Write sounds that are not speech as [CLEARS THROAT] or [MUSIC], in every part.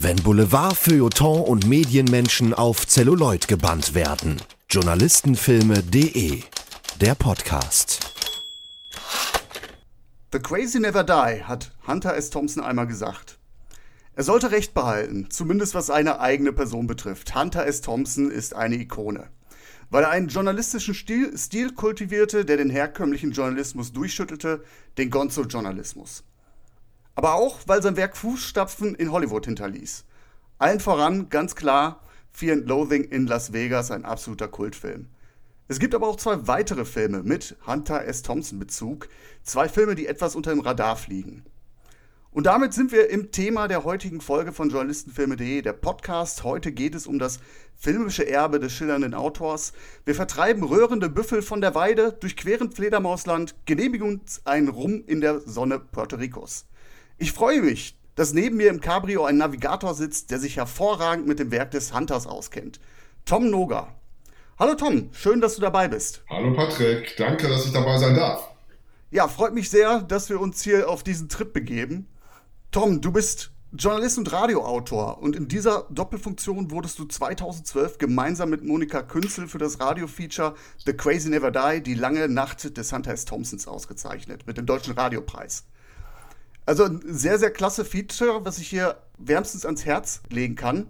Wenn Boulevard, Feuilleton und Medienmenschen auf Celluloid gebannt werden. Journalistenfilme.de Der Podcast. The Crazy Never Die, hat Hunter S. Thompson einmal gesagt. Er sollte Recht behalten, zumindest was seine eigene Person betrifft. Hunter S. Thompson ist eine Ikone. Weil er einen journalistischen Stil, Stil kultivierte, der den herkömmlichen Journalismus durchschüttelte, den Gonzo-Journalismus. Aber auch, weil sein Werk Fußstapfen in Hollywood hinterließ. Allen voran, ganz klar, Fear and Loathing in Las Vegas, ein absoluter Kultfilm. Es gibt aber auch zwei weitere Filme mit Hunter S. Thompson Bezug. Zwei Filme, die etwas unter dem Radar fliegen. Und damit sind wir im Thema der heutigen Folge von Journalistenfilme.de, der Podcast. Heute geht es um das filmische Erbe des schillernden Autors. Wir vertreiben röhrende Büffel von der Weide, durchqueren Fledermausland, genehmigen uns einen Rum in der Sonne Puerto Ricos. Ich freue mich, dass neben mir im Cabrio ein Navigator sitzt, der sich hervorragend mit dem Werk des Hunters auskennt. Tom Noga. Hallo Tom, schön, dass du dabei bist. Hallo Patrick, danke, dass ich dabei sein darf. Ja, freut mich sehr, dass wir uns hier auf diesen Trip begeben. Tom, du bist Journalist und Radioautor und in dieser Doppelfunktion wurdest du 2012 gemeinsam mit Monika Künzel für das Radiofeature The Crazy Never Die, die lange Nacht des Hunter S. Thompsons ausgezeichnet mit dem Deutschen Radiopreis. Also ein sehr, sehr klasse Feature, was ich hier wärmstens ans Herz legen kann.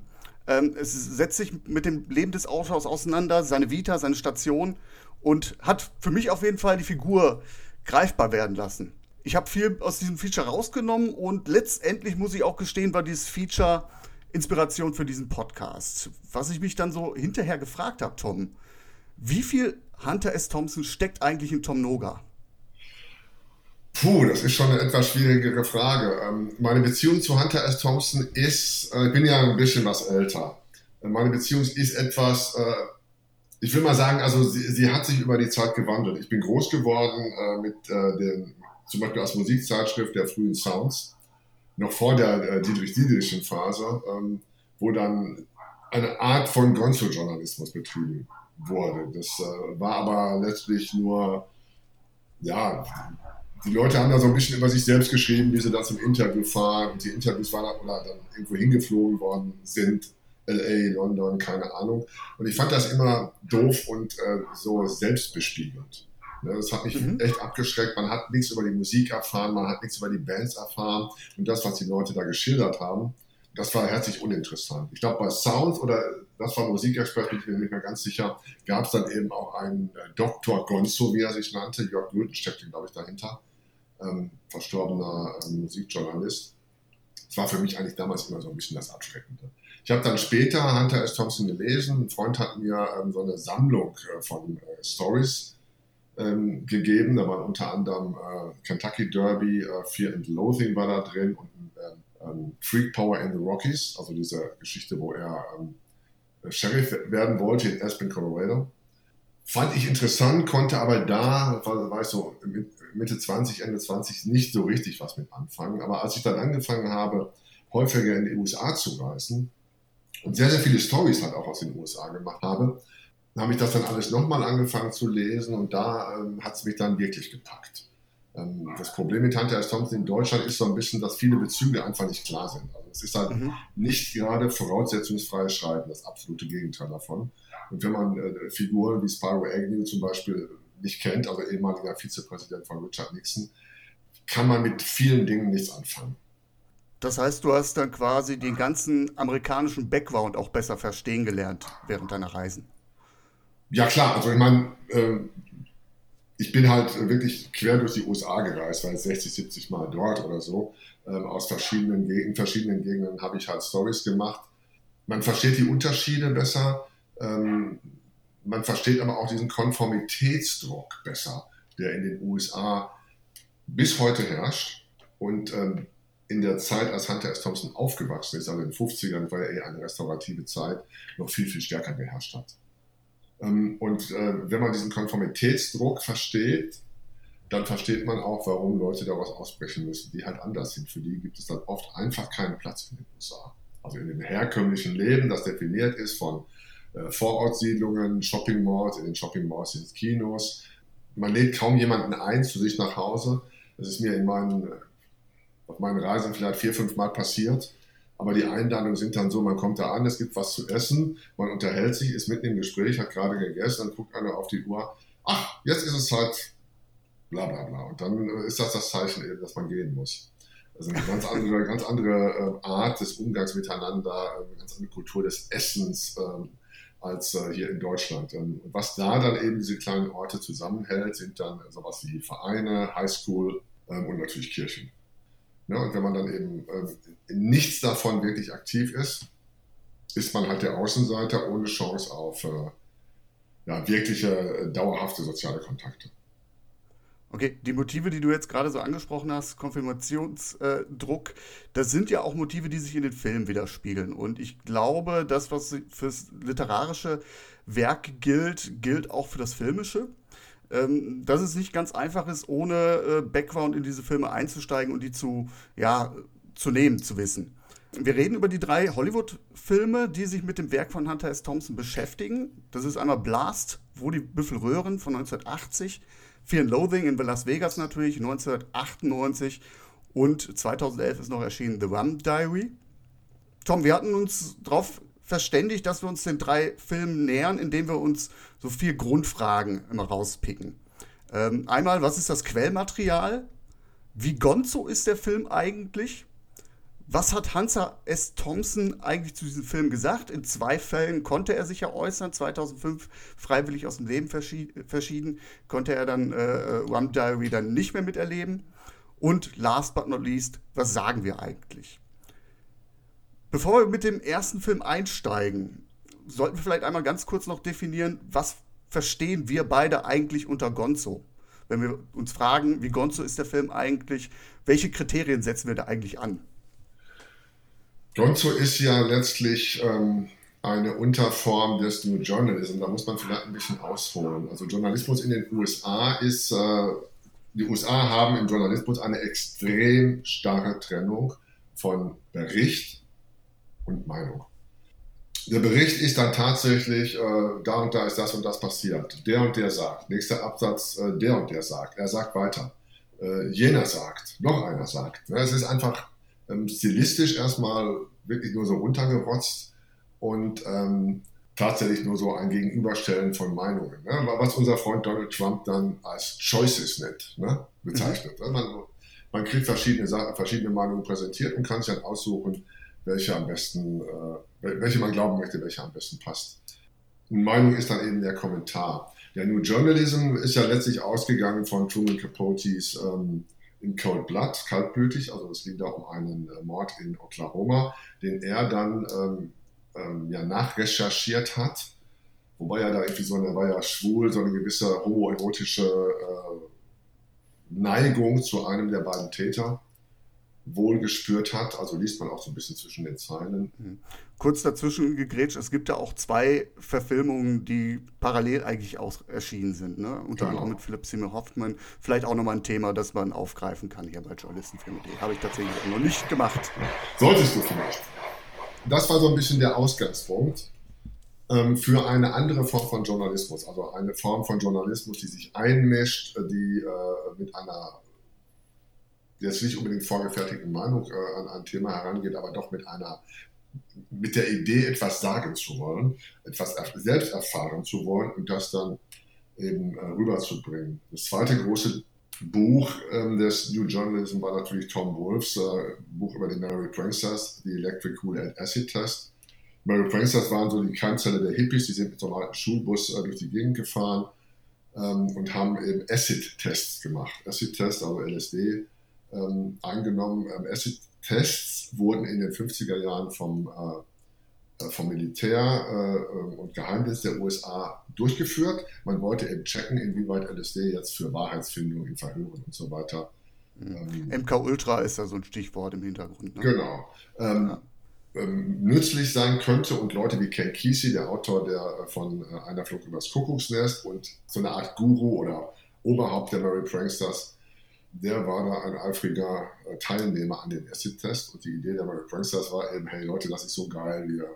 Ähm, es setzt sich mit dem Leben des Autors auseinander, seine Vita, seine Station und hat für mich auf jeden Fall die Figur greifbar werden lassen. Ich habe viel aus diesem Feature rausgenommen und letztendlich muss ich auch gestehen, war dieses Feature Inspiration für diesen Podcast. Was ich mich dann so hinterher gefragt habe, Tom, wie viel Hunter S. Thompson steckt eigentlich in Tom Noga? Puh, das ist schon eine etwas schwierigere Frage. Ähm, meine Beziehung zu Hunter S. Thompson ist, äh, ich bin ja ein bisschen was älter. Äh, meine Beziehung ist etwas, äh, ich will mal sagen, also sie, sie, hat sich über die Zeit gewandelt. Ich bin groß geworden mit den, zum Beispiel als Musikzeitschrift der frühen Sounds, noch vor der Dietrich-Dietrichschen Phase, ähm, wo dann eine Art von Gonzo-Journalismus betrieben wurde. Das war aber letztlich nur, ja, die Leute haben da so ein bisschen über sich selbst geschrieben, wie sie da zum Interview fahren. Und die Interviews waren dann, oder dann irgendwo hingeflogen worden sind. LA, London, keine Ahnung. Und ich fand das immer doof und äh, so selbstbespiegelnd. Ne, das hat mich mhm. echt abgeschreckt. Man hat nichts über die Musik erfahren, man hat nichts über die Bands erfahren. Und das, was die Leute da geschildert haben, das war herzlich uninteressant. Ich glaube, bei Sound oder das war Musikexpert, bin ich mir nicht mehr ganz sicher, gab es dann eben auch einen äh, Dr. Gonzo, wie er sich nannte. Jörg Gülden steckte, glaube ich, dahinter ähm, verstorbener ähm, Musikjournalist. Das war für mich eigentlich damals immer so ein bisschen das Abschreckende. Ich habe dann später Hunter S. Thompson gelesen. Ein Freund hat mir ähm, so eine Sammlung äh, von äh, Stories ähm, gegeben. Da waren unter anderem äh, Kentucky Derby, äh, Fear and Loathing war da drin und ähm, Freak Power in the Rockies, also diese Geschichte, wo er ähm, Sheriff werden wollte in Aspen, Colorado. Fand ich interessant, konnte aber da, war, war ich so Mitte 20, Ende 20 nicht so richtig was mit anfangen. Aber als ich dann angefangen habe, häufiger in die USA zu reisen und sehr, sehr viele Stories halt auch aus den USA gemacht habe, dann habe ich das dann alles nochmal angefangen zu lesen und da ähm, hat es mich dann wirklich gepackt. Ähm, das Problem mit Hunter S. Thompson in Deutschland ist so ein bisschen, dass viele Bezüge einfach nicht klar sind. Also es ist halt mhm. nicht gerade voraussetzungsfreies Schreiben, das absolute Gegenteil davon. Und wenn man äh, Figuren wie Spyro Agnew zum Beispiel nicht kennt, also ehemaliger Vizepräsident von Richard Nixon, kann man mit vielen Dingen nichts anfangen. Das heißt, du hast dann quasi den ganzen amerikanischen Background auch besser verstehen gelernt während deiner Reisen. Ja klar, also ich meine, äh, ich bin halt wirklich quer durch die USA gereist, weil 60, 70 Mal dort oder so. Ähm, aus verschiedenen Gegenden, verschiedenen Gegenden habe ich halt Stories gemacht. Man versteht die Unterschiede besser. Man versteht aber auch diesen Konformitätsdruck besser, der in den USA bis heute herrscht und ähm, in der Zeit, als Hunter S. Thompson aufgewachsen ist, also in den 50ern, war ja eher eine restaurative Zeit, noch viel, viel stärker geherrscht hat. Ähm, und äh, wenn man diesen Konformitätsdruck versteht, dann versteht man auch, warum Leute daraus ausbrechen müssen, die halt anders sind. Für die gibt es dann oft einfach keinen Platz in den USA. Also in dem herkömmlichen Leben, das definiert ist von äh, Vorortsiedlungen, Shopping Malls, in den Shopping Malls sind Kinos. Man lädt kaum jemanden ein zu sich nach Hause. Das ist mir in meinen, auf meinen Reisen vielleicht vier, fünf Mal passiert. Aber die Einladungen sind dann so, man kommt da an, es gibt was zu essen, man unterhält sich, ist mitten im Gespräch, hat gerade gegessen, dann guckt einer auf die Uhr, ach, jetzt ist es halt bla bla bla. Und dann ist das das Zeichen eben, dass man gehen muss. Also eine ganz andere, ganz andere äh, Art des Umgangs miteinander, eine ganz andere Kultur des Essens ähm, als äh, hier in Deutschland. Ähm, was da dann eben diese kleinen Orte zusammenhält, sind dann sowas wie Vereine, Highschool ähm, und natürlich Kirchen. Ja, und wenn man dann eben in nichts davon wirklich aktiv ist, ist man halt der Außenseiter ohne Chance auf äh, ja, wirkliche äh, dauerhafte soziale Kontakte. Okay, die Motive, die du jetzt gerade so angesprochen hast, Konfirmationsdruck, das sind ja auch Motive, die sich in den Filmen widerspiegeln. Und ich glaube, das, was fürs literarische Werk gilt, gilt auch für das filmische. Ähm, dass es nicht ganz einfach ist, ohne äh, Background in diese Filme einzusteigen und die zu, ja, zu nehmen, zu wissen. Wir reden über die drei Hollywood-Filme, die sich mit dem Werk von Hunter S. Thompson beschäftigen. Das ist einmal Blast, wo die Büffel röhren von 1980, Fear and Loathing in Las Vegas natürlich 1998 und 2011 ist noch erschienen The Rum Diary. Tom, wir hatten uns darauf verständigt, dass wir uns den drei Filmen nähern, indem wir uns so vier Grundfragen immer rauspicken. Ähm, einmal, was ist das Quellmaterial? Wie gonzo ist der Film eigentlich? Was hat Hansa S. Thompson eigentlich zu diesem Film gesagt? In zwei Fällen konnte er sich ja äußern. 2005 freiwillig aus dem Leben verschieden, konnte er dann äh, Rum Diary dann nicht mehr miterleben. Und last but not least, was sagen wir eigentlich? Bevor wir mit dem ersten Film einsteigen, sollten wir vielleicht einmal ganz kurz noch definieren, was verstehen wir beide eigentlich unter Gonzo? Wenn wir uns fragen, wie Gonzo ist der Film eigentlich, welche Kriterien setzen wir da eigentlich an? Gonzo ist ja letztlich ähm, eine Unterform des New Journalism. Da muss man vielleicht ein bisschen ausholen. Also Journalismus in den USA ist, äh, die USA haben im Journalismus eine extrem starre Trennung von Bericht und Meinung. Der Bericht ist dann tatsächlich, äh, da und da ist das und das passiert. Der und der sagt. Nächster Absatz, äh, der und der sagt. Er sagt weiter. Äh, jener sagt. Noch einer sagt. Es ist einfach ähm, stilistisch erstmal wirklich nur so runtergerotzt und ähm, tatsächlich nur so ein Gegenüberstellen von Meinungen. Ne? Was unser Freund Donald Trump dann als Choices nennt, ne? bezeichnet. Mhm. Man, man kriegt verschiedene, verschiedene Meinungen präsentiert und kann sich dann aussuchen, welche am besten, äh, welche man glauben möchte, welche am besten passt. Und Meinung ist dann eben der Kommentar. Der New Journalism ist ja letztlich ausgegangen von Truman Capotes ähm, in Cold Blood, kaltblütig, also es ging da um einen äh, Mord in Oklahoma, den er dann ähm, ähm, ja, nachrecherchiert hat. Wobei er da irgendwie so eine, war ja schwul, so eine gewisse homoerotische äh, Neigung zu einem der beiden Täter wohl gespürt hat. Also liest man auch so ein bisschen zwischen den Zeilen. Mhm. Kurz dazwischen gegrätscht, es gibt ja auch zwei Verfilmungen, die parallel eigentlich auch erschienen sind. Ne? Unter genau. anderem mit Philipp Seymour Hoffmann. Vielleicht auch nochmal ein Thema, das man aufgreifen kann hier bei Journalistenfilme.de. Habe ich tatsächlich auch noch nicht gemacht. Solltest du vielleicht. Das war so ein bisschen der Ausgangspunkt ähm, für eine andere Form von Journalismus. Also eine Form von Journalismus, die sich einmischt, die äh, mit einer jetzt nicht unbedingt vorgefertigten Meinung äh, an ein Thema herangeht, aber doch mit einer mit der Idee, etwas sagen zu wollen, etwas selbst erfahren zu wollen und das dann eben äh, rüberzubringen. Das zweite große Buch ähm, des New Journalism war natürlich Tom Wolfs äh, Buch über die Mary Pranksters, The Electric Cool and Acid Test. Mary Pranksters waren so die Keimzelle der Hippies, die sind mit so einem alten Schulbus äh, durch die Gegend gefahren ähm, und haben eben Acid-Tests gemacht. Acid-Test, also LSD, ähm, angenommen. Ähm, Acid-Tests wurden in den 50er Jahren vom, äh, äh, vom Militär äh, und Geheimdienst der USA durchgeführt. Man wollte eben checken, inwieweit LSD jetzt für Wahrheitsfindung in Verhören und so weiter. Mhm. Ähm, MK Ultra ist da so ein Stichwort im Hintergrund. Ne? Genau. Ähm, ja. Ähm, nützlich sein könnte und Leute wie Ken Kesey, der Autor der äh, von äh, Einer Flug übers Kuckucksnest und so eine Art Guru oder Oberhaupt der Mary Pranksters, der war da ein eifriger äh, Teilnehmer an dem Acid-Test und die Idee der Mary Pranksters war eben, hey Leute, das ist so geil, wir äh,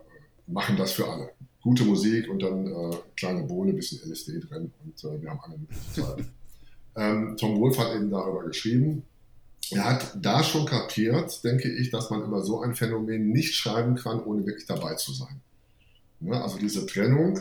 machen das für alle. Gute Musik und dann äh, kleine Bohne, bisschen LSD drin und äh, wir haben alle Zeit. [LAUGHS] ähm, Tom Wolf hat eben darüber geschrieben er hat da schon kapiert, denke ich, dass man über so ein Phänomen nicht schreiben kann, ohne wirklich dabei zu sein. Ja, also diese Trennung,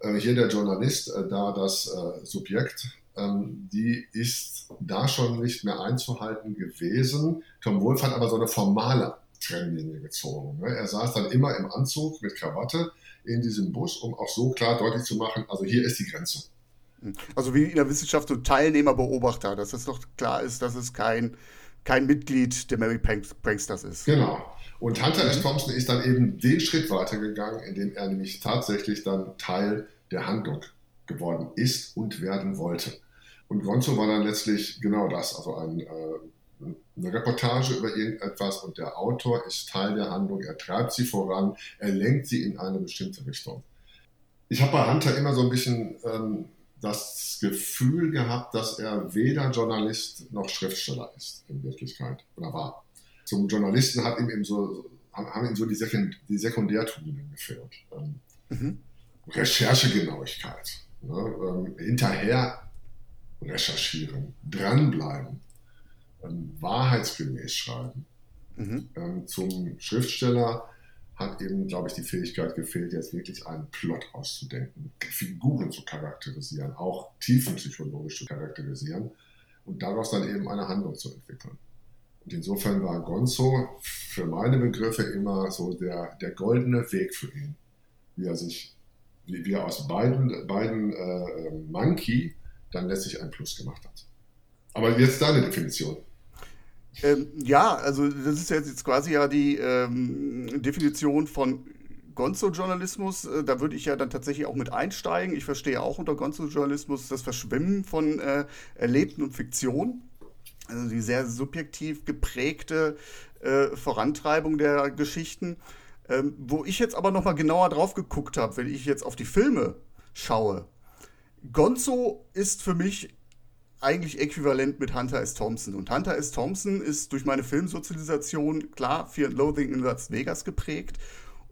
äh, hier der Journalist, äh, da das Subjekt, die ist da schon nicht mehr einzuhalten gewesen. Tom Wolf hat aber so eine formale Trennlinie gezogen. Ne? Er saß dann immer im Anzug mit Krawatte in diesem Bus, um auch so klar deutlich zu machen, also hier ist die Grenze. Also wie in der Wissenschaft so Teilnehmer-Beobachter, dass es doch klar ist, dass es kein, kein Mitglied der Mary Pranksters ist. Genau. Und Hunter S. Thompson ist dann eben den Schritt weitergegangen, indem er nämlich tatsächlich dann Teil der Handlung geworden ist und werden wollte. Und Gonzo war dann letztlich genau das, also ein, äh, eine Reportage über irgendetwas und der Autor ist Teil der Handlung, er treibt sie voran, er lenkt sie in eine bestimmte Richtung. Ich habe bei Hunter immer so ein bisschen ähm, das Gefühl gehabt, dass er weder Journalist noch Schriftsteller ist in Wirklichkeit oder war. Zum Journalisten hat ihm eben so, haben ihm so die, Sekund die Sekundärtugenden gefehlt. Ähm, mhm. Recherchegenauigkeit, ne? ähm, hinterher recherchieren, dranbleiben, ähm, wahrheitsgemäß schreiben. Mhm. Ähm, zum Schriftsteller hat eben, glaube ich, die Fähigkeit gefehlt, jetzt wirklich einen Plot auszudenken, Figuren zu charakterisieren, auch tiefenpsychologisch zu charakterisieren und daraus dann eben eine Handlung zu entwickeln. Und insofern war Gonzo für meine Begriffe immer so der, der goldene Weg für ihn, wie er sich, wie, wie er aus beiden, beiden äh, Monkey dann letztlich ein Plus gemacht hat. Aber jetzt deine Definition. Ähm, ja, also das ist jetzt quasi ja die ähm, Definition von Gonzo-Journalismus. Äh, da würde ich ja dann tatsächlich auch mit einsteigen. Ich verstehe auch unter Gonzo-Journalismus das Verschwimmen von äh, Erlebten und Fiktion. Also die sehr subjektiv geprägte äh, Vorantreibung der Geschichten. Ähm, wo ich jetzt aber nochmal genauer drauf geguckt habe, wenn ich jetzt auf die Filme schaue. Gonzo ist für mich eigentlich äquivalent mit Hunter S. Thompson. Und Hunter S. Thompson ist durch meine Filmsozialisation klar Fear and Loathing in Las Vegas geprägt.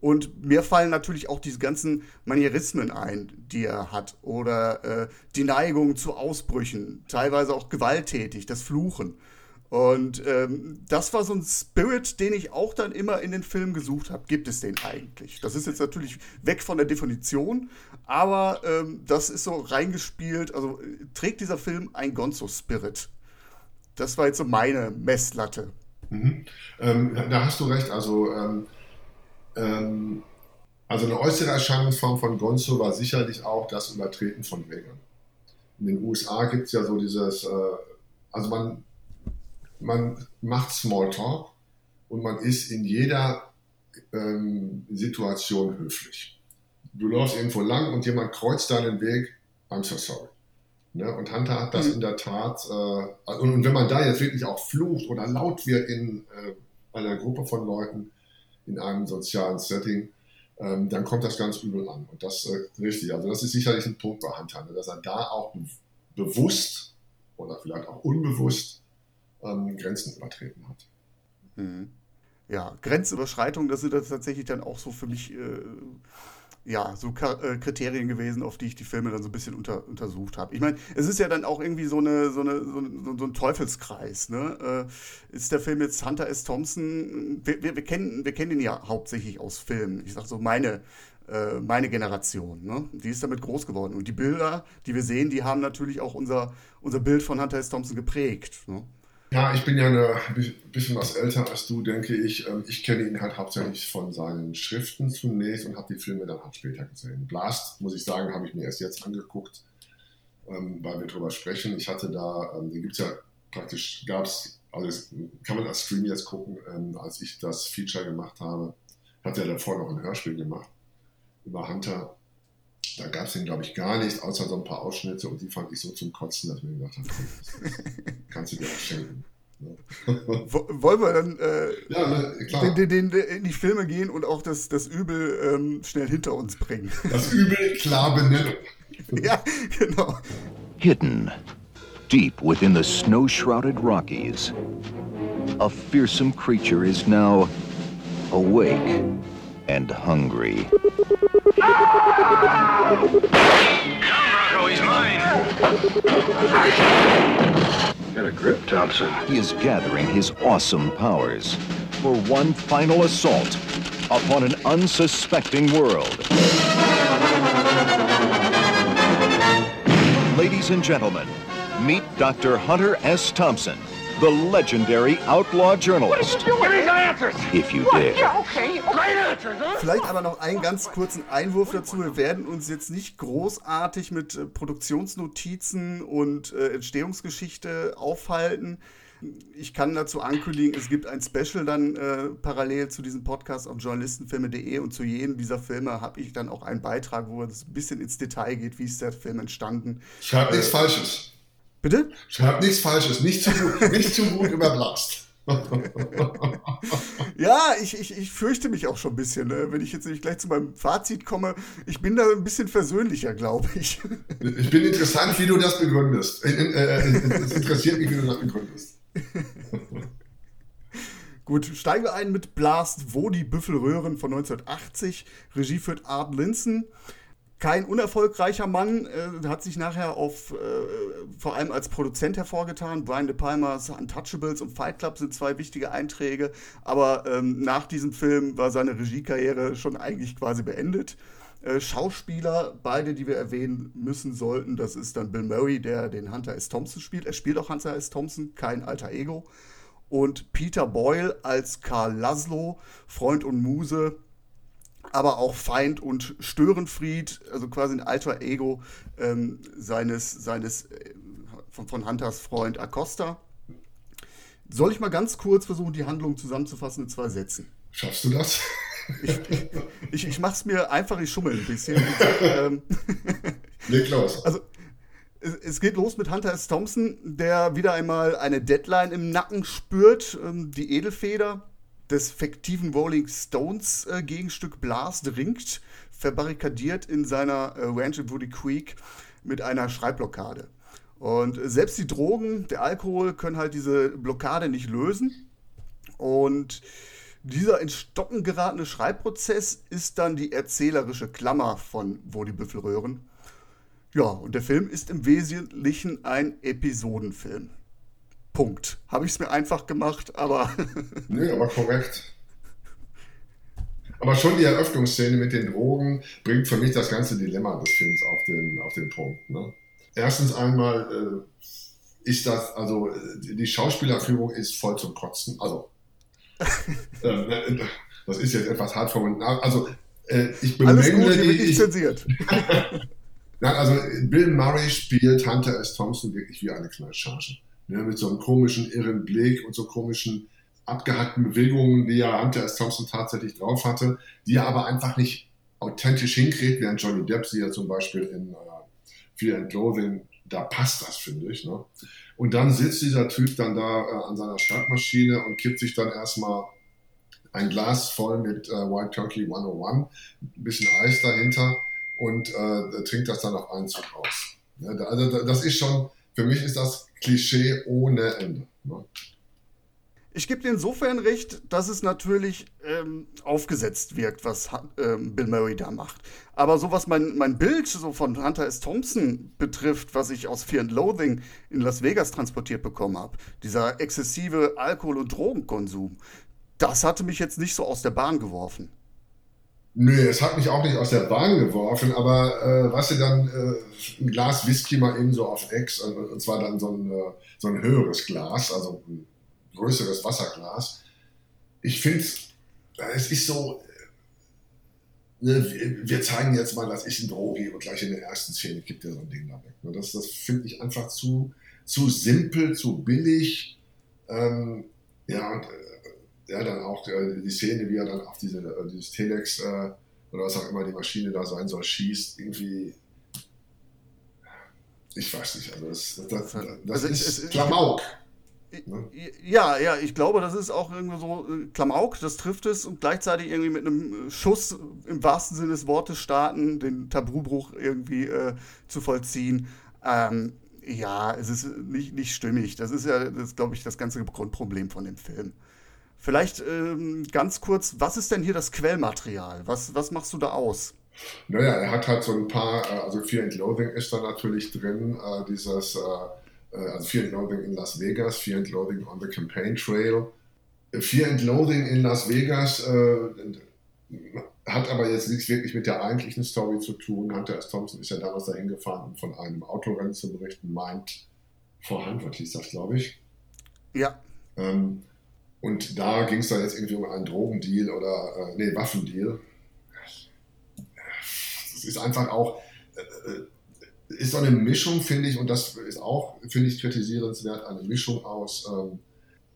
Und mir fallen natürlich auch diese ganzen Manierismen ein, die er hat. Oder äh, die Neigung zu Ausbrüchen, teilweise auch gewalttätig, das Fluchen. Und ähm, das war so ein Spirit, den ich auch dann immer in den Filmen gesucht habe. Gibt es den eigentlich? Das ist jetzt natürlich weg von der Definition, aber ähm, das ist so reingespielt. Also trägt dieser Film ein Gonzo-Spirit? Das war jetzt so meine Messlatte. Mhm. Ähm, da hast du recht. Also, ähm, ähm, also eine äußere Erscheinungsform von Gonzo war sicherlich auch das Übertreten von Regeln. In den USA gibt es ja so dieses, äh, also man man macht Smalltalk und man ist in jeder ähm, Situation höflich. Du läufst irgendwo lang und jemand kreuzt deinen Weg, I'm so sorry. Ne? Und Hunter hat das mhm. in der Tat, äh, und, und, wenn man da jetzt wirklich auch flucht oder laut wird in äh, einer Gruppe von Leuten in einem sozialen Setting, ähm, dann kommt das ganz übel an. Und das äh, richtig. Also das ist sicherlich ein Punkt bei Hunter, ne? dass er da auch bewusst oder vielleicht auch unbewusst ähm, Grenzen übertreten hat. Mhm. Ja, Grenzüberschreitung, das sind tatsächlich dann auch so für mich äh, ja, so äh, Kriterien gewesen, auf die ich die Filme dann so ein bisschen unter, untersucht habe. Ich meine, es ist ja dann auch irgendwie so, eine, so, eine, so, ein, so ein Teufelskreis. Ne? Äh, ist der Film jetzt Hunter S. Thompson? Wir, wir, wir, kennen, wir kennen ihn ja hauptsächlich aus Filmen. Ich sag so, meine, äh, meine Generation. Ne? Die ist damit groß geworden. Und die Bilder, die wir sehen, die haben natürlich auch unser, unser Bild von Hunter S. Thompson geprägt. Ne? Ja, ich bin ja ein bisschen was älter als du, denke ich. Ähm, ich kenne ihn halt hauptsächlich von seinen Schriften zunächst und habe die Filme dann halt später gesehen. Blast, muss ich sagen, habe ich mir erst jetzt angeguckt, ähm, weil wir drüber sprechen. Ich hatte da, ähm, den gibt es ja praktisch, gab es, also kann man als Stream jetzt gucken, als ich das Feature gemacht habe, hat er davor noch ein Hörspiel gemacht über Hunter da gab es den, glaube ich, gar nicht, außer so ein paar Ausschnitte und die fand ich so zum Kotzen, dass ich mir gedacht habe, [LAUGHS] kannst du dir auch schenken. Wollen wir dann äh, ja, ne, den, den, den, in die Filme gehen und auch das, das Übel ähm, schnell hinter uns bringen? [LAUGHS] Das Übel klar benennen. [LAUGHS] ja, genau. Hidden, deep within the snow-shrouded Rockies, a fearsome creature is now awake and hungry. Come, Rocco, he's mine. Got a grip, Thompson. He is gathering his awesome powers for one final assault upon an unsuspecting world. Ladies and gentlemen, meet Dr. Hunter S. Thompson, the legendary outlaw journalist. If you dare. Yeah, okay. Great answers, huh? Vielleicht aber noch einen ganz kurzen Einwurf dazu. Wir werden uns jetzt nicht großartig mit äh, Produktionsnotizen und äh, Entstehungsgeschichte aufhalten. Ich kann dazu ankündigen, es gibt ein Special dann äh, parallel zu diesem Podcast auf journalistenfilme.de und zu jedem dieser Filme habe ich dann auch einen Beitrag, wo es ein bisschen ins Detail geht, wie ist der Film entstanden. Schreibt nichts Falsches. Bitte? Schreibt nichts Falsches. Nicht zu gut, nicht zu gut über Blast. [LAUGHS] Ja, ich, ich, ich fürchte mich auch schon ein bisschen. Ne? Wenn ich jetzt nämlich gleich zu meinem Fazit komme, ich bin da ein bisschen versöhnlicher, glaube ich. [LAUGHS] Ich bin interessant, wie du das begründest. Äh, Es interessiert mich, wie du das begründest. [LAUGHS] Gut, steigen wir ein mit Blast, wo die Büffelröhren von 1980. Regie führt Art Linson. Kein unerfolgreicher Mann, äh, hat sich nachher auf, äh, vor allem als Produzent hervorgetan. Brian De Palmas Untouchables und Fight Club sind zwei wichtige Einträge, aber ähm, nach diesem Film war seine Regiekarriere schon eigentlich quasi beendet. Äh, Schauspieler, beide, die wir erwähnen müssen sollten, das ist dann Bill Murray, der den Hunter S. Thompson spielt. Er spielt auch Hunter S. Thompson, kein alter Ego. Und Peter Boyle als Karl Laszlo, Freund und Muse, aber auch Feind und Störenfried, also quasi ein alter Ego ähm, seines, seines äh, von, von Hunters Freund Acosta. Soll ich mal ganz kurz versuchen, die Handlung zusammenzufassen in zwei Sätzen? Schaffst du das? Ich, ich mache es mir einfach, ich schummel ein bisschen. Ich [LAUGHS] sag, ähm, Leg los. Also, es, es geht los mit Hunter S. Thompson, der wieder einmal eine Deadline im Nacken spürt. Ähm, die Edelfeder des fiktiven Rolling Stones äh, Gegenstück Blast ringt, verbarrikadiert in seiner äh, Ranch in Woody Creek mit einer Schreibblockade. Und selbst die Drogen, der Alkohol können halt diese Blockade nicht lösen. Und dieser in Stocken geratene Schreibprozess ist dann die erzählerische Klammer von Wo die Büffel röhren. Ja, und der Film ist im Wesentlichen ein Episodenfilm. Punkt. Habe ich es mir einfach gemacht, aber [LAUGHS] Nö, aber korrekt. Aber schon die Eröffnungsszene mit den Drogen bringt für mich das ganze Dilemma des Films auf den, auf den Punkt. Ne? Erstens einmal äh, ist das, also äh, die Schauspielerführung ist voll zum Kotzen. Also, [LAUGHS] äh, das ist jetzt etwas hart formuliert. Also, äh, ich alles gut, bemängle hier wird die. Ich, zensiert. [LAUGHS] Nein, also Bill Murray spielt Hunter S. Thompson wirklich wie eine Knallcharge. Ne, mit so einem komischen, irren Blick und so komischen, abgehackten Bewegungen, die ja Hunter S. Thompson tatsächlich drauf hatte, die er aber einfach nicht authentisch hinkriegt, während Johnny Depp sie ja zum Beispiel in äh, Fear and Loathing, da passt das, finde ich. Ne? Und dann sitzt dieser Typ dann da äh, an seiner Schreibmaschine und kippt sich dann erstmal ein Glas voll mit äh, White Turkey 101, ein bisschen Eis dahinter und äh, trinkt das dann auf einen Zug aus. Ja, da, also da- das ist schon, für mich ist das Klischee ohne Ende. Ne? Ich gebe dir insofern recht, dass es natürlich ähm, aufgesetzt wirkt, was ähm, Bill Murray da macht. Aber so was mein, mein Bild so von Hunter S. Thompson betrifft, was ich aus Fear and Loathing in Las Vegas transportiert bekommen habe, dieser exzessive Alkohol- und Drogenkonsum, das hatte mich jetzt nicht so aus der Bahn geworfen. Nö, es hat mich auch nicht aus der Bahn geworfen, aber äh, was du dann äh, ein Glas Whisky mal eben so auf Ex, und, und zwar dann so ein, äh, so ein höheres Glas, also ein größeres Wasserglas. Ich finde, es ist so, äh, ne, wir- zeigen jetzt mal, das ist ein Drogi und gleich in der ersten Szene kippt er so ein Ding da weg. Ne, Das, das finde ich einfach zu, zu simpel, zu billig. Ähm, ja, und äh, ja, dann auch äh, die Szene, wie er dann auf diese, äh, dieses Telex äh, oder was auch immer die Maschine da sein soll, schießt, irgendwie. Ich weiß nicht, also das, das, das, das Also ist Klamauk. Ne? Ja, ja, ich glaube, das ist auch irgendwie so äh, Klamauk, das trifft es und gleichzeitig irgendwie mit einem Schuss im wahrsten Sinne des Wortes starten, den Tabubruch irgendwie äh, zu vollziehen. Ähm, ja, es ist nicht, nicht stimmig. Das ist ja, das glaube ich, das ganze Grundproblem von dem Film. Vielleicht ähm, ganz kurz, was ist denn hier das Quellmaterial? Was, was machst du da aus? Naja, er hat halt so ein paar, äh, also Fear and Loathing ist da natürlich drin, äh, dieses äh, äh, also Fear and Loathing in Las Vegas, Fear and Loathing on the Campaign Trail. Fear and Loathing in Las Vegas äh, hat aber jetzt nichts wirklich mit der eigentlichen Story zu tun. Hunter S. Thompson ist ja damals dahin gefahren, um von einem Autorennen zu berichten. Meint vorhand, was hieß das, glaube ich. Ja. Ähm, und da ging es dann jetzt irgendwie um einen Drogendeal oder, äh, nee, Waffendeal. Das ist einfach auch, äh, äh ist so eine Mischung, finde ich, und das ist auch, finde ich, kritisierenswert, eine Mischung aus ähm,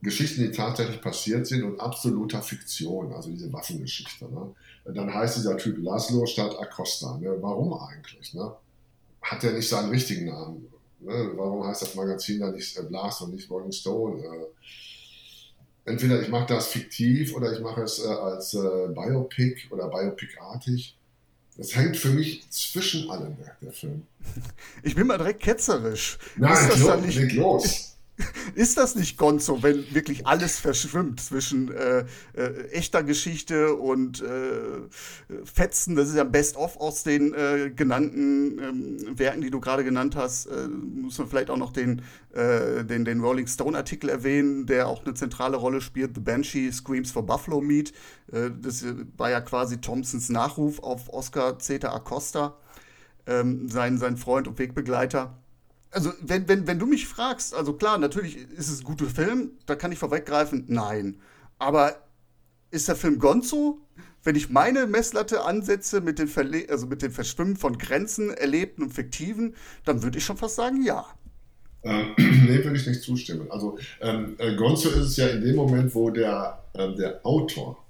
Geschichten, die tatsächlich passiert sind und absoluter Fiktion, also diese Waffengeschichte. Ne? Dann heißt dieser Typ Laszlo statt Acosta. Ne? Warum eigentlich? Ne? Hat er nicht seinen richtigen Namen? Ne? Warum heißt das Magazin da nicht äh, Blast und nicht Rolling Stone? Äh, entweder ich mache das fiktiv oder ich mache es äh, als äh, Biopic oder Biopic-artig. Das hängt für mich zwischen allem, der Film. [LAUGHS] Ich bin mal direkt ketzerisch. Nein, ist das dann nicht, los. [LAUGHS] Ist das nicht Gonzo, wenn wirklich alles verschwimmt zwischen äh, äh, echter Geschichte und äh, Fetzen? Das ist ja Best-of aus den äh, genannten ähm, Werken, die du gerade genannt hast. Äh, muss man vielleicht auch noch den, äh, den, den Rolling Stone-Artikel erwähnen, der auch eine zentrale Rolle spielt. The Banshee Screams for Buffalo Meat. das war ja quasi Thompsons Nachruf auf Oscar Zeta Acosta, ähm, sein, sein Freund und Wegbegleiter also wenn, wenn, wenn du mich fragst, also klar, natürlich ist es ein guter Film, da kann ich vorweggreifen, nein. Aber ist der Film Gonzo? Wenn ich meine Messlatte ansetze mit dem, Verle also mit dem Verschwimmen von Grenzen, erlebten und fiktiven, dann würde ich schon fast sagen, ja. Ähm, [CLEARS THROAT] nee, würde ich nicht zustimmen. Also ähm, äh, Gonzo ist es ja in dem Moment, wo der, äh, der Autor,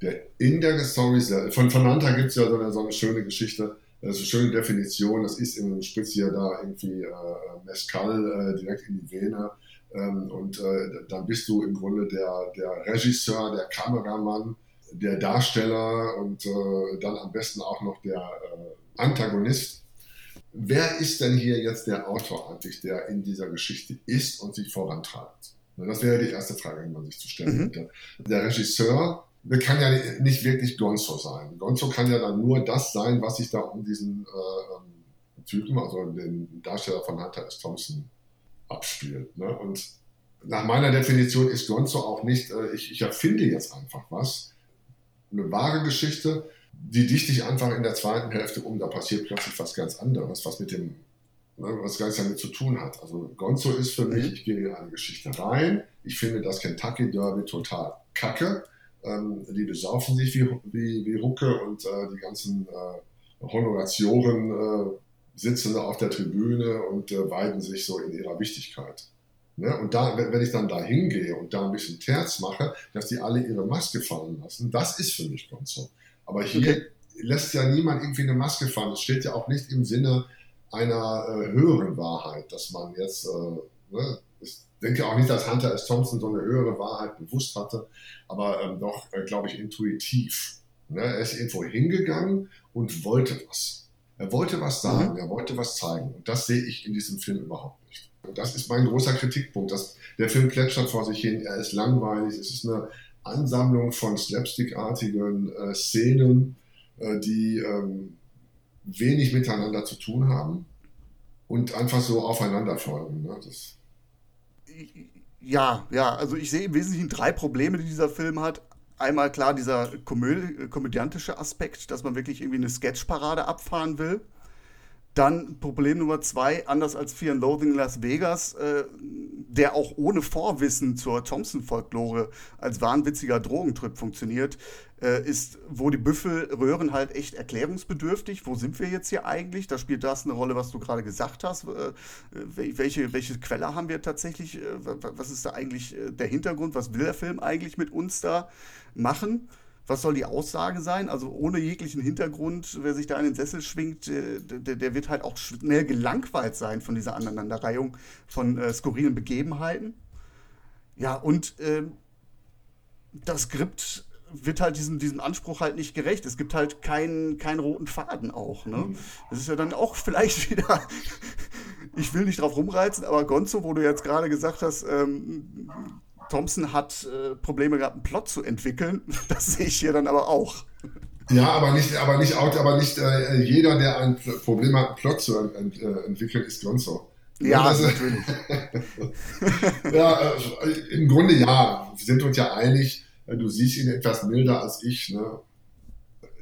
der in der Story, von, Hunter gibt es ja so eine, so eine schöne Geschichte, das ist eine schöne Definition. Das ist im Spritz da irgendwie äh, Mescal äh, direkt in die Vene. Ähm, und äh, dann bist du im Grunde der, der Regisseur, der Kameramann, der Darsteller und äh, dann am besten auch noch der äh, Antagonist. Wer ist denn hier jetzt der Autor eigentlich, der in dieser Geschichte ist und sich vorantreibt? Das wäre die erste Frage, die man sich zu stellen hätte. Mhm. Der Regisseur der kann ja nicht wirklich Gonzo sein. Gonzo kann ja dann nur das sein, was sich da um diesen äh, ähm, Typen, also den Darsteller von Hunter S. Thompson, abspielt. Ne? Und nach meiner Definition ist Gonzo auch nicht, äh, ich, ich erfinde jetzt einfach was, eine wahre Geschichte, die dichte ich einfach in der zweiten Hälfte um, da passiert plötzlich was ganz anderes, was mit dem, ne, was gar nichts damit zu tun hat. Also Gonzo ist für mich, ich gehe in eine Geschichte rein, ich finde das Kentucky Derby total kacke, ähm, die besaufen sich wie, wie, wie Hucke und äh, die ganzen äh, Honoratioren äh, sitzen auf der Tribüne und äh, weiden sich so in ihrer Wichtigkeit. Ne? Und da, wenn ich dann da hingehe und da ein bisschen Terz mache, dass die alle ihre Maske fallen lassen, das ist für mich Konzo. Aber hier okay. lässt ja niemand irgendwie eine Maske fallen. Das steht ja auch nicht im Sinne einer äh, höheren Wahrheit, dass man jetzt, äh, ne, denke auch nicht, dass Hunter S. Thompson so eine höhere Wahrheit bewusst hatte, aber ähm, doch, äh, glaube ich, intuitiv. Ne? Er ist irgendwo hingegangen und wollte was. Er wollte was sagen, mhm. er wollte was zeigen. Und das sehe ich in diesem Film überhaupt nicht. Und das ist mein großer Kritikpunkt. Dass der Film plätschert vor sich hin, er ist langweilig, es ist eine Ansammlung von slapstickartigen äh, Szenen, äh, die ähm, wenig miteinander zu tun haben und einfach so aufeinander folgen. Ne? Das ja, ja, also ich sehe im Wesentlichen drei Probleme, die dieser Film hat. Einmal klar dieser komö komödiantische Aspekt, dass man wirklich irgendwie eine Sketchparade abfahren will. Dann Problem Nummer zwei, anders als Fear and Loathing in Las Vegas, äh, der auch ohne Vorwissen zur Thompson-Folklore als wahnwitziger Drogentrip funktioniert, äh, ist, wo die Büffel röhren halt echt erklärungsbedürftig. Wo sind wir jetzt hier eigentlich? Da spielt das eine Rolle, was du gerade gesagt hast. Äh, welche, welche Quelle haben wir tatsächlich? Äh, was ist da eigentlich äh, der Hintergrund? Was will der Film eigentlich mit uns da machen? Was soll die Aussage sein? Also ohne jeglichen Hintergrund, wer sich da in den Sessel schwingt, äh, der, der wird halt auch schnell gelangweilt sein von dieser Aneinanderreihung von äh, skurrilen Begebenheiten. Ja, und äh, das Skript wird halt diesem, diesem Anspruch halt nicht gerecht. Es gibt halt keinen, keinen roten Faden auch. Ne? Mhm. Das ist ja dann auch vielleicht [LAUGHS] wieder, ich will nicht drauf rumreizen, aber Gonzo, wo du jetzt gerade gesagt hast, ähm, Thompson hat äh, Probleme gehabt, einen Plot zu entwickeln. [LAUGHS] Das sehe ich hier dann aber auch. Ja, aber nicht, aber nicht, aber nicht äh, jeder, der ein Problem hat, einen Plot zu ent, äh, entwickeln, ist Gonzo. Ja, das, natürlich. [LAUGHS] ja, äh, im Grunde ja. Wir sind uns ja einig. Äh, Du siehst ihn etwas milder als ich. Ne?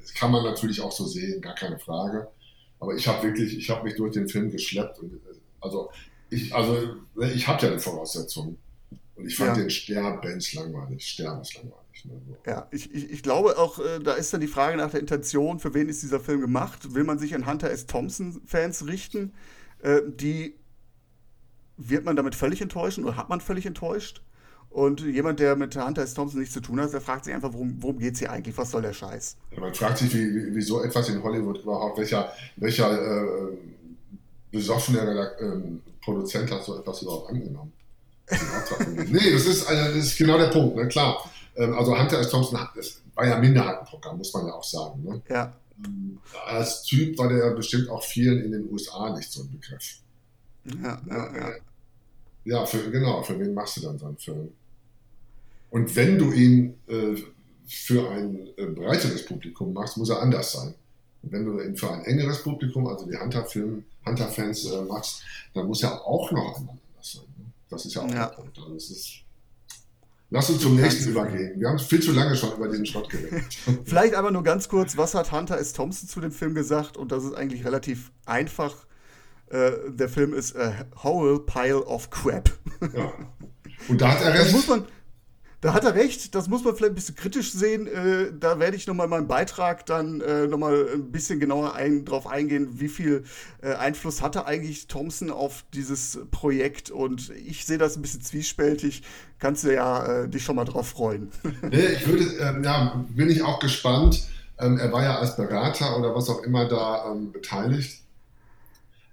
Das kann man natürlich auch so sehen, gar keine Frage. Aber ich habe wirklich, ich habe mich durch den Film geschleppt. Und, also ich, also ich habe ja die Voraussetzungen. Und ich fand Ja. den Sterbens langweilig. Sterbens langweilig. Ne? So. Ja, ich, ich, ich glaube auch, äh, da ist dann die Frage nach der Intention, für wen ist dieser Film gemacht? Will man sich an Hunter S. Thompson-Fans richten? Äh, die wird man damit völlig enttäuschen oder hat man völlig enttäuscht? Und jemand, der mit Hunter S. Thompson nichts zu tun hat, der fragt sich einfach, worum, worum geht es hier eigentlich? Was soll der Scheiß? Man fragt sich, wie, wie, so etwas in Hollywood überhaupt, welcher, welcher äh, besoffene ähm, Produzent hat so etwas überhaupt angenommen? Nee, das ist, äh, das ist genau der Punkt, ne? klar. Ähm, also Hunter S. Thompson hat, das war ja Minderheitenprogramm, muss man ja auch sagen. Ne? Ja, Als Typ war der bestimmt auch vielen in den USA nicht so ein Begriff. ja, ja, ja. Ja, für, genau, für wen machst du dann so einen Film? Und wenn du ihn äh, für ein äh, breiteres Publikum machst, muss er anders sein. Und wenn du ihn für ein engeres Publikum, also die Hunter-Fans äh, machst, dann muss er auch noch einmal anders sein. Das ist ja auch Ja. der Punkt. Also es ist, lass uns zum nächsten übergehen. Wir haben viel zu lange schon über diesen Schrott geredet. [LAUGHS] Vielleicht aber nur ganz kurz, was hat Hunter S. Thompson zu dem Film gesagt? Und das ist eigentlich relativ einfach. Äh, der Film ist a whole pile of crap. ja. Und da hat er Das recht. muss man, da hat er recht, das muss man vielleicht ein bisschen kritisch sehen. Äh, da werde ich nochmal in meinem Beitrag dann äh, nochmal ein bisschen genauer ein, drauf eingehen, wie viel äh, Einfluss hatte eigentlich Thompson auf dieses Projekt. Und ich sehe das ein bisschen zwiespältig. Kannst du ja äh, dich schon mal drauf freuen. [LAUGHS] Nee, ich würde, ähm, ja, bin ich auch gespannt. Ähm, er war ja als Berater oder was auch immer da ähm, beteiligt.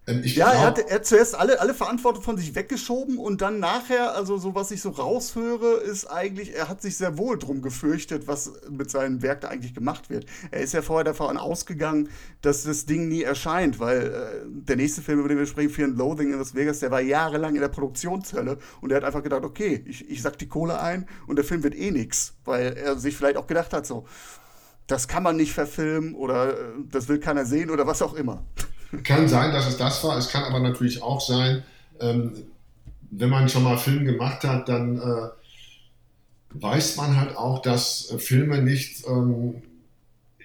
Ähm, Ja, er glaub- hat, er hat zuerst alle, alle Verantwortung von sich weggeschoben und dann nachher, also so was ich so raushöre, ist eigentlich, er hat sich sehr wohl drum gefürchtet, was mit seinem Werk da eigentlich gemacht wird. Er ist ja vorher davon ausgegangen, dass das Ding nie erscheint, weil äh, der nächste Film, über den wir sprechen, Fear and Loathing in Las Vegas, der war jahrelang in der Produktionshölle und er hat einfach gedacht, okay, ich, ich sack die Kohle ein und der Film wird eh nix, weil er sich vielleicht auch gedacht hat, so, das kann man nicht verfilmen oder äh, das will keiner sehen oder was auch immer. Kann sein, dass es das war. Es kann aber natürlich auch sein, ähm, wenn man schon mal Film gemacht hat, dann äh, weiß man halt auch, dass äh, Filme nicht ähm,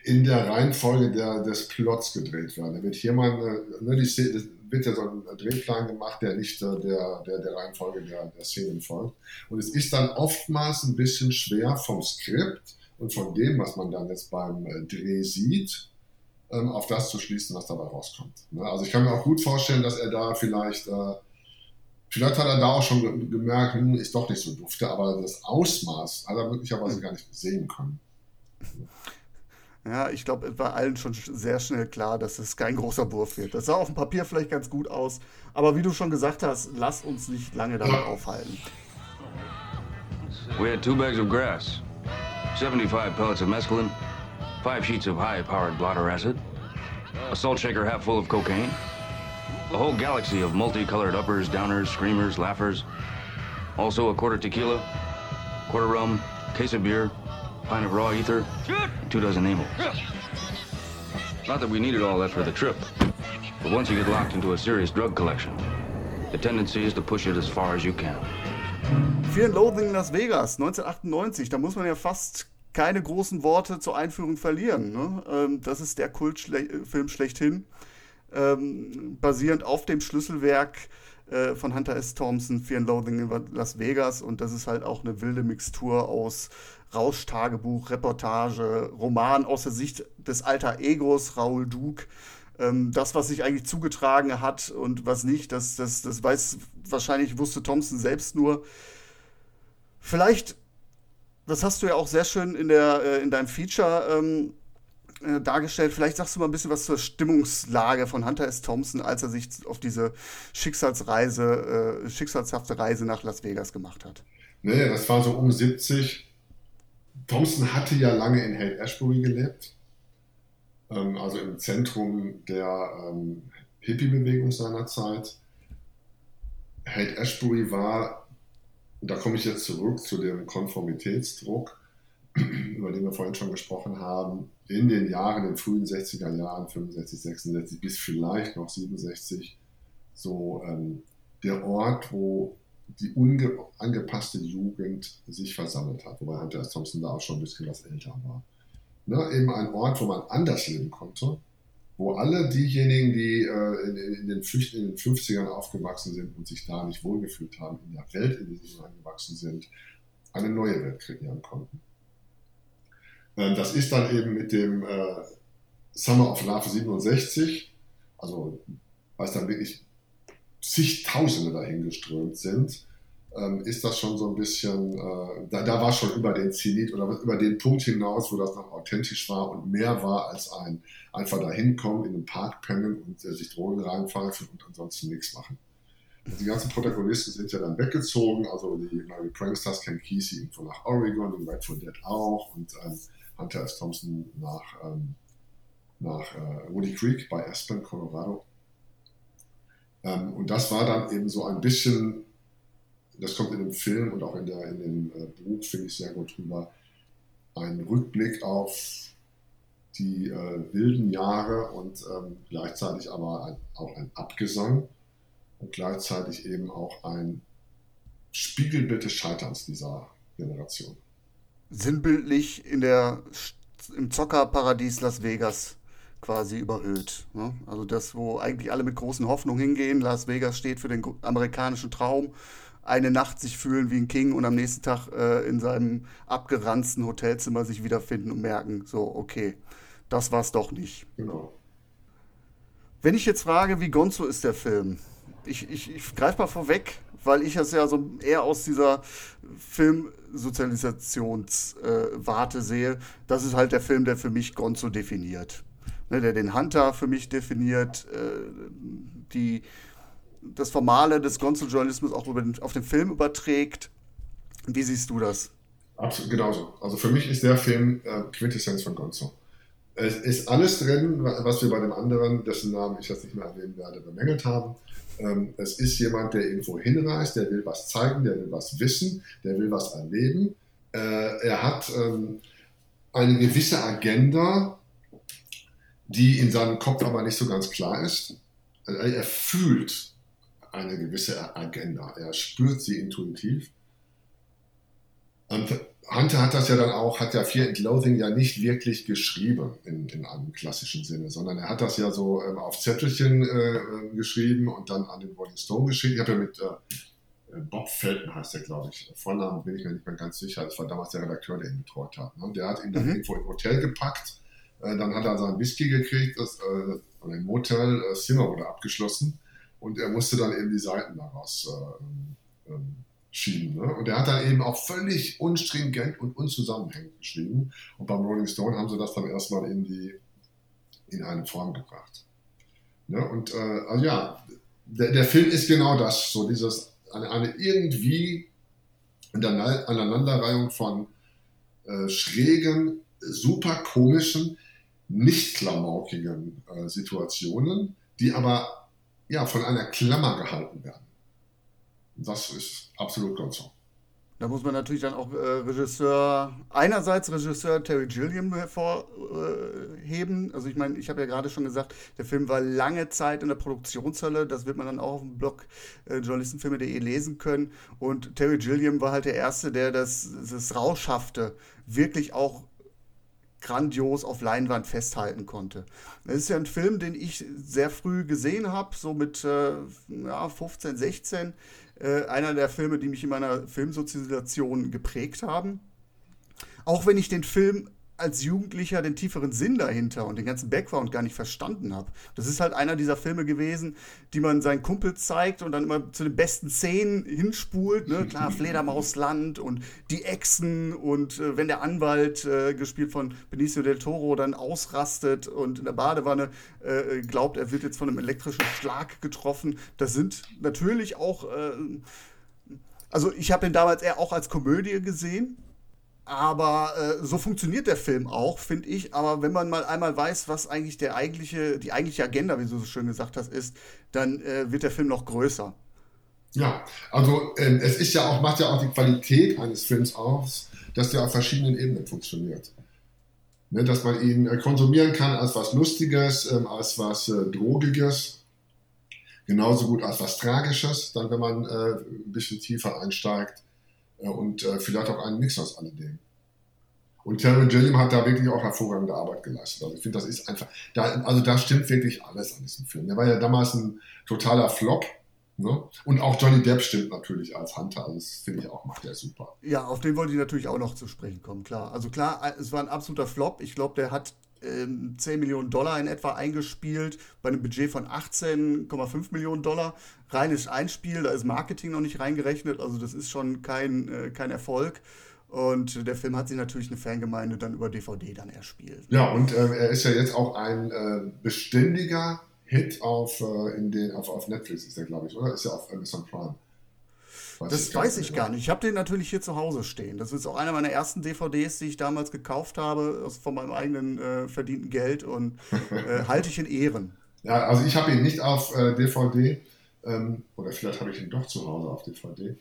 in der Reihenfolge der, des Plots gedreht werden. Da wird hier mal, eine, ne, die wird ja so ein Drehplan gemacht, der nicht äh, der, der, der Reihenfolge der, der Szenen folgt. Und es ist dann oftmals ein bisschen schwer vom Skript und von dem, was man dann jetzt beim äh, Dreh sieht, ähm, auf das zu schließen, was dabei rauskommt. Ne? Also ich kann mir auch gut vorstellen, dass er da vielleicht, äh, vielleicht hat er da auch schon ge gemerkt, hm, ist doch nicht so dufte, aber das Ausmaß hat er möglicherweise gar nicht sehen können. Ja, ich glaube, es war allen schon sch- sehr schnell klar, dass es kein großer Wurf wird. Das sah auf dem Papier vielleicht ganz gut aus, aber wie du schon gesagt hast, lass uns nicht lange damit aufhalten. We had two bags of grass, 75 pellets of mescaline, five sheets of high-powered blotter acid, a salt shaker half full of cocaine, a whole galaxy of multicolored uppers, downers, screamers, laughers, also a quarter tequila, quarter rum, case of beer, pint of raw ether, two dozen amyls. Not that we needed all that for the trip, but once you get locked into a serious drug collection, the tendency is to push it as far as you can. Fear and Loathing in Las Vegas, 1998, da muss man ja fast keine großen Worte zur Einführung verlieren. Ne? Ähm, das ist der Kultfilm schlechthin, ähm, basierend auf dem Schlüsselwerk äh, von Hunter S. Thompson, Fear and Loathing in Las Vegas. Und das ist halt auch eine wilde Mixtur aus Rauschtagebuch, Reportage, Roman aus der Sicht des alter Egos Raoul Duke. Ähm, das, was sich eigentlich zugetragen hat und was nicht, das, das, das weiß wahrscheinlich wusste Thompson selbst nur. Vielleicht, das hast du ja auch sehr schön in, der, äh, in deinem Feature ähm, äh, dargestellt. Vielleicht sagst du mal ein bisschen was zur Stimmungslage von Hunter S. Thompson, als er sich auf diese Schicksalsreise, äh, schicksalshafte Reise nach Las Vegas gemacht hat. Nee, das war so um 70. Thompson hatte ja lange in Haight Ashbury gelebt, ähm, also im Zentrum der ähm, Hippie-Bewegung seiner Zeit. Haight Ashbury war, und da komme ich jetzt zurück zu dem Konformitätsdruck, [CLEARS THROAT] über den wir vorhin schon gesprochen haben, in den Jahren, in den frühen 60er Jahren, 65, 66 bis vielleicht noch 67, so ähm, der Ort, wo die angepasste Jugend sich versammelt hat, wobei Hunter S. Thompson da auch schon ein bisschen was älter war. Ne, eben ein Ort, wo man anders leben konnte, wo alle diejenigen, die äh, in, den, in, den 50ern aufgewachsen sind und sich da nicht wohlgefühlt haben, in der Welt, in die sie angewachsen sind, eine neue Welt kreieren konnten. Ähm, das ist dann eben mit dem äh, Summer of Love 67, also als dann wirklich zigtausende dahin geströmt sind, ähm, ist das schon so ein bisschen, äh, da, da war schon über den Zenit oder über den Punkt hinaus, wo das noch authentisch war und mehr war als ein einfach dahin kommen, in den Park pennen und äh, sich Drogen reinpfeifen und ansonsten nichts machen. Und die ganzen Protagonisten sind ja dann weggezogen, also die Mary Pranksters, Ken Kesey irgendwo nach Oregon, die Red for Dead auch und ähm, Hunter S. Thompson nach, ähm, nach äh, Woody Creek bei Aspen, Colorado. Ähm, und das war dann eben so ein bisschen das kommt in dem Film und auch in, der, in dem äh, Buch, finde ich sehr gut drüber, ein Rückblick auf die äh, wilden Jahre und ähm, gleichzeitig aber ein, auch ein Abgesang und gleichzeitig eben auch ein Spiegelbild des Scheiterns dieser Generation. Sinnbildlich in der, im Zockerparadies Las Vegas quasi überhöht. Ne? Also das, wo eigentlich alle mit großen Hoffnungen hingehen. Las Vegas steht für den amerikanischen Traum eine Nacht sich fühlen wie ein King und am nächsten Tag äh, in seinem abgeranzten Hotelzimmer sich wiederfinden und merken, so, okay, das war's doch nicht. Genau. Wenn ich jetzt frage, wie Gonzo ist der Film? Ich, ich, ich greife mal vorweg, weil ich es ja so eher aus dieser Filmsozialisationswarte äh, sehe. Das ist halt der Film, der für mich Gonzo definiert. Ne, der den Hunter für mich definiert, äh, die das Formale des Gonzo-Journalismus auch den, auf den Film überträgt. Wie siehst du das? Absolut, genauso. Also für mich ist der Film äh, Quintessenz von Gonzo. Es ist alles drin, was wir bei dem anderen, dessen Namen ich jetzt nicht mehr erwähnen werde, bemängelt haben. Ähm, es ist jemand, der irgendwo hinreist, der will was zeigen, der will was wissen, der will was erleben. Äh, er hat ähm, eine gewisse Agenda, die in seinem Kopf aber nicht so ganz klar ist. Er fühlt eine gewisse Agenda. Er spürt sie intuitiv. Und Hunter hat das ja dann auch, hat ja Fear and Loathing ja nicht wirklich geschrieben in, in einem klassischen Sinne, sondern er hat das ja so ähm, auf Zettelchen äh, ähm, geschrieben und dann an den Rolling Stone geschickt. Ich habe ja mit äh, Bob Felton heißt der, glaube ich. Vornamen bin ich mir nicht mehr ganz sicher. Das war damals der Redakteur, der ihn betreut hat. Ne? Der hat ihn dann mhm. irgendwo im Hotel gepackt. Äh, dann hat er seinen Whisky gekriegt, das, äh, im Motel, das äh, Zimmer wurde abgeschlossen und er musste dann eben die Seiten daraus äh, äh, schieben. Ne? Und er hat dann eben auch völlig unstringent und unzusammenhängend geschrieben. Und beim Rolling Stone haben sie das dann erstmal in, die, in eine Form gebracht. Ne? Und äh, also ja, der, der, Film ist genau das, so dieses, eine, eine irgendwie Aneinanderreihung von äh, schrägen, super komischen, nicht klamaukigen äh, Situationen, die aber ja, von einer Klammer gehalten werden. Das ist absolut ganz so. Da muss man natürlich dann auch äh, Regisseur, einerseits Regisseur Terry Gilliam hervorheben. also ich meine, ich habe ja gerade schon gesagt, der Film war lange Zeit in der Produktionshölle. Das wird man dann auch auf dem Blog äh, journalistenfilme.de lesen können. Und Terry Gilliam war halt der Erste, der das, das Rauschhafte wirklich auch grandios auf Leinwand festhalten konnte. Es ist ja ein Film, den ich sehr früh gesehen habe, so mit äh, ja, 15, 16. Äh, einer der Filme, die mich in meiner Filmsozialisation geprägt haben. Auch wenn ich den Film als Jugendlicher den tieferen Sinn dahinter und den ganzen Background gar nicht verstanden habe. Das ist halt einer dieser Filme gewesen, die man seinen Kumpel zeigt und dann immer zu den besten Szenen hinspult. Ne? Klar, [LAUGHS] Fledermausland und die Echsen und äh, wenn der Anwalt, äh, gespielt von Benicio del Toro, dann ausrastet und in der Badewanne äh, glaubt, er wird jetzt von einem elektrischen Schlag getroffen. Das sind natürlich auch, äh, also ich habe den damals eher auch als Komödie gesehen aber äh, so funktioniert der Film auch, finde ich. Aber wenn man mal einmal weiß, was eigentlich der eigentliche, die eigentliche Agenda, wie du so schön gesagt hast, ist, dann äh, wird der Film noch größer. Ja, also äh, es ist ja auch, macht ja auch die Qualität eines Films aus, dass der auf verschiedenen Ebenen funktioniert. Ne, dass man ihn äh, konsumieren kann als was Lustiges, ähm, als was äh, Drogiges, genauso gut als was Tragisches, dann wenn man äh, ein bisschen tiefer einsteigt und äh, vielleicht auch einen Mix aus alledem. Und Terry Gilliam hat da wirklich auch hervorragende Arbeit geleistet. Also ich finde, das ist einfach, da, also da stimmt wirklich alles an diesem Film. Der war ja damals ein totaler Flop. Ne? Und auch Johnny Depp stimmt natürlich als Hunter. Also das finde ich auch, macht der super. Ja, auf den wollte ich natürlich auch noch zu sprechen kommen, klar. Also klar, es war ein absoluter Flop. Ich glaube, der hat 10 Millionen Dollar in etwa eingespielt, bei einem Budget von 18,5 Millionen Dollar. Reines Einspiel, da ist Marketing noch nicht reingerechnet, also das ist schon kein, äh, kein Erfolg. Und der Film hat sich natürlich eine Fangemeinde dann über DVD dann erspielt. Ja, und äh, er ist ja jetzt auch ein äh, beständiger Hit auf, äh, in den, auf, auf Netflix, ist der, glaube ich, oder? Ist ja auf Amazon Prime. Weiß das ich weiß ich gar nicht. Ich habe den natürlich hier zu Hause stehen. Das ist auch einer meiner ersten DVDs, die ich damals gekauft habe, aus, von meinem eigenen äh, verdienten Geld und äh, [LAUGHS] halte ich in Ehren. Ja, also ich habe ihn nicht auf äh, DVD ähm, oder vielleicht habe ich ihn doch zu Hause auf DVD.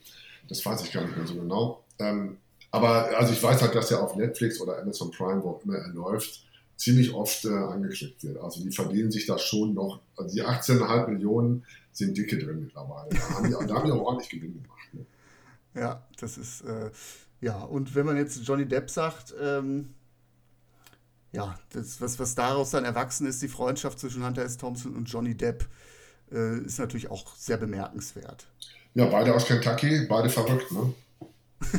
Das weiß ich gar nicht mehr so genau. Ähm, aber also ich weiß halt, dass er auf Netflix oder Amazon Prime, wo auch immer er läuft, ziemlich oft äh, angeklickt wird. Also die verdienen sich da schon noch, also die 18,5 Millionen sind dicke drin mittlerweile. Da haben die, [LAUGHS] da haben die auch ordentlich Gewinn gemacht. Ne? Ja, das ist, äh, ja, und wenn man jetzt Johnny Depp sagt, ähm, ja, das, was, was daraus dann erwachsen ist, die Freundschaft zwischen Hunter S. Thompson und Johnny Depp, äh, ist natürlich auch sehr bemerkenswert. Ja, beide aus Kentucky, beide verrückt, ne? [LAUGHS]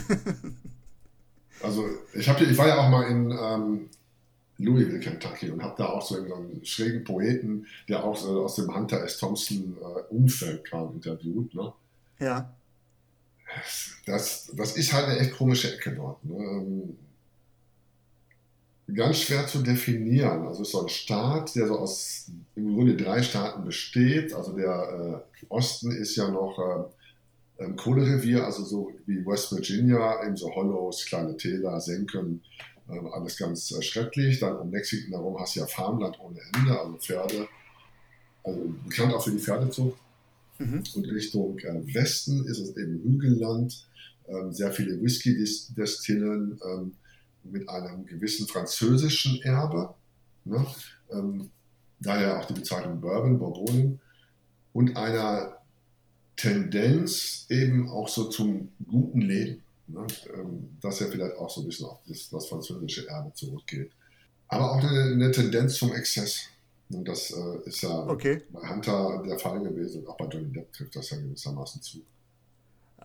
also ich, hab, ich war ja auch mal in ähm, Louisville, Kentucky und habe da auch so einen schrägen Poeten, der auch so aus dem Hunter S. Thompson äh, Umfeld kam, interviewt. Ne? Ja. Das, das ist halt eine echt komische Ecke dort. Ne? Ähm, ganz schwer zu definieren. Also es ist so ein Staat, der so aus im Grunde drei Staaten besteht. Also der äh, Osten ist ja noch äh, ein Kohlerevier, also so wie West Virginia, eben so Hollows, kleine Täler, Senken, alles ganz äh, schrecklich. Dann um Lexington herum hast du ja Farmland ohne Ende, also Pferde, also bekannt auch für die Pferdezucht. Mhm. Und Richtung äh, Westen ist es eben Hügelland, ähm, sehr viele Whisky-Destillen ähm, mit einem gewissen französischen Erbe. Ne? Ähm, daher auch die Bezeichnung Bourbon, Bourgogne und einer Tendenz eben auch so zum guten Leben. Ne? Ähm, dass er vielleicht auch so ein bisschen auf das, das französische Erbe zurückgeht. Aber auch eine, eine Tendenz zum Exzess. Und das äh, ist ja okay. bei Hunter der Fall gewesen und auch bei Johnny Depp trifft das ja gewissermaßen zu.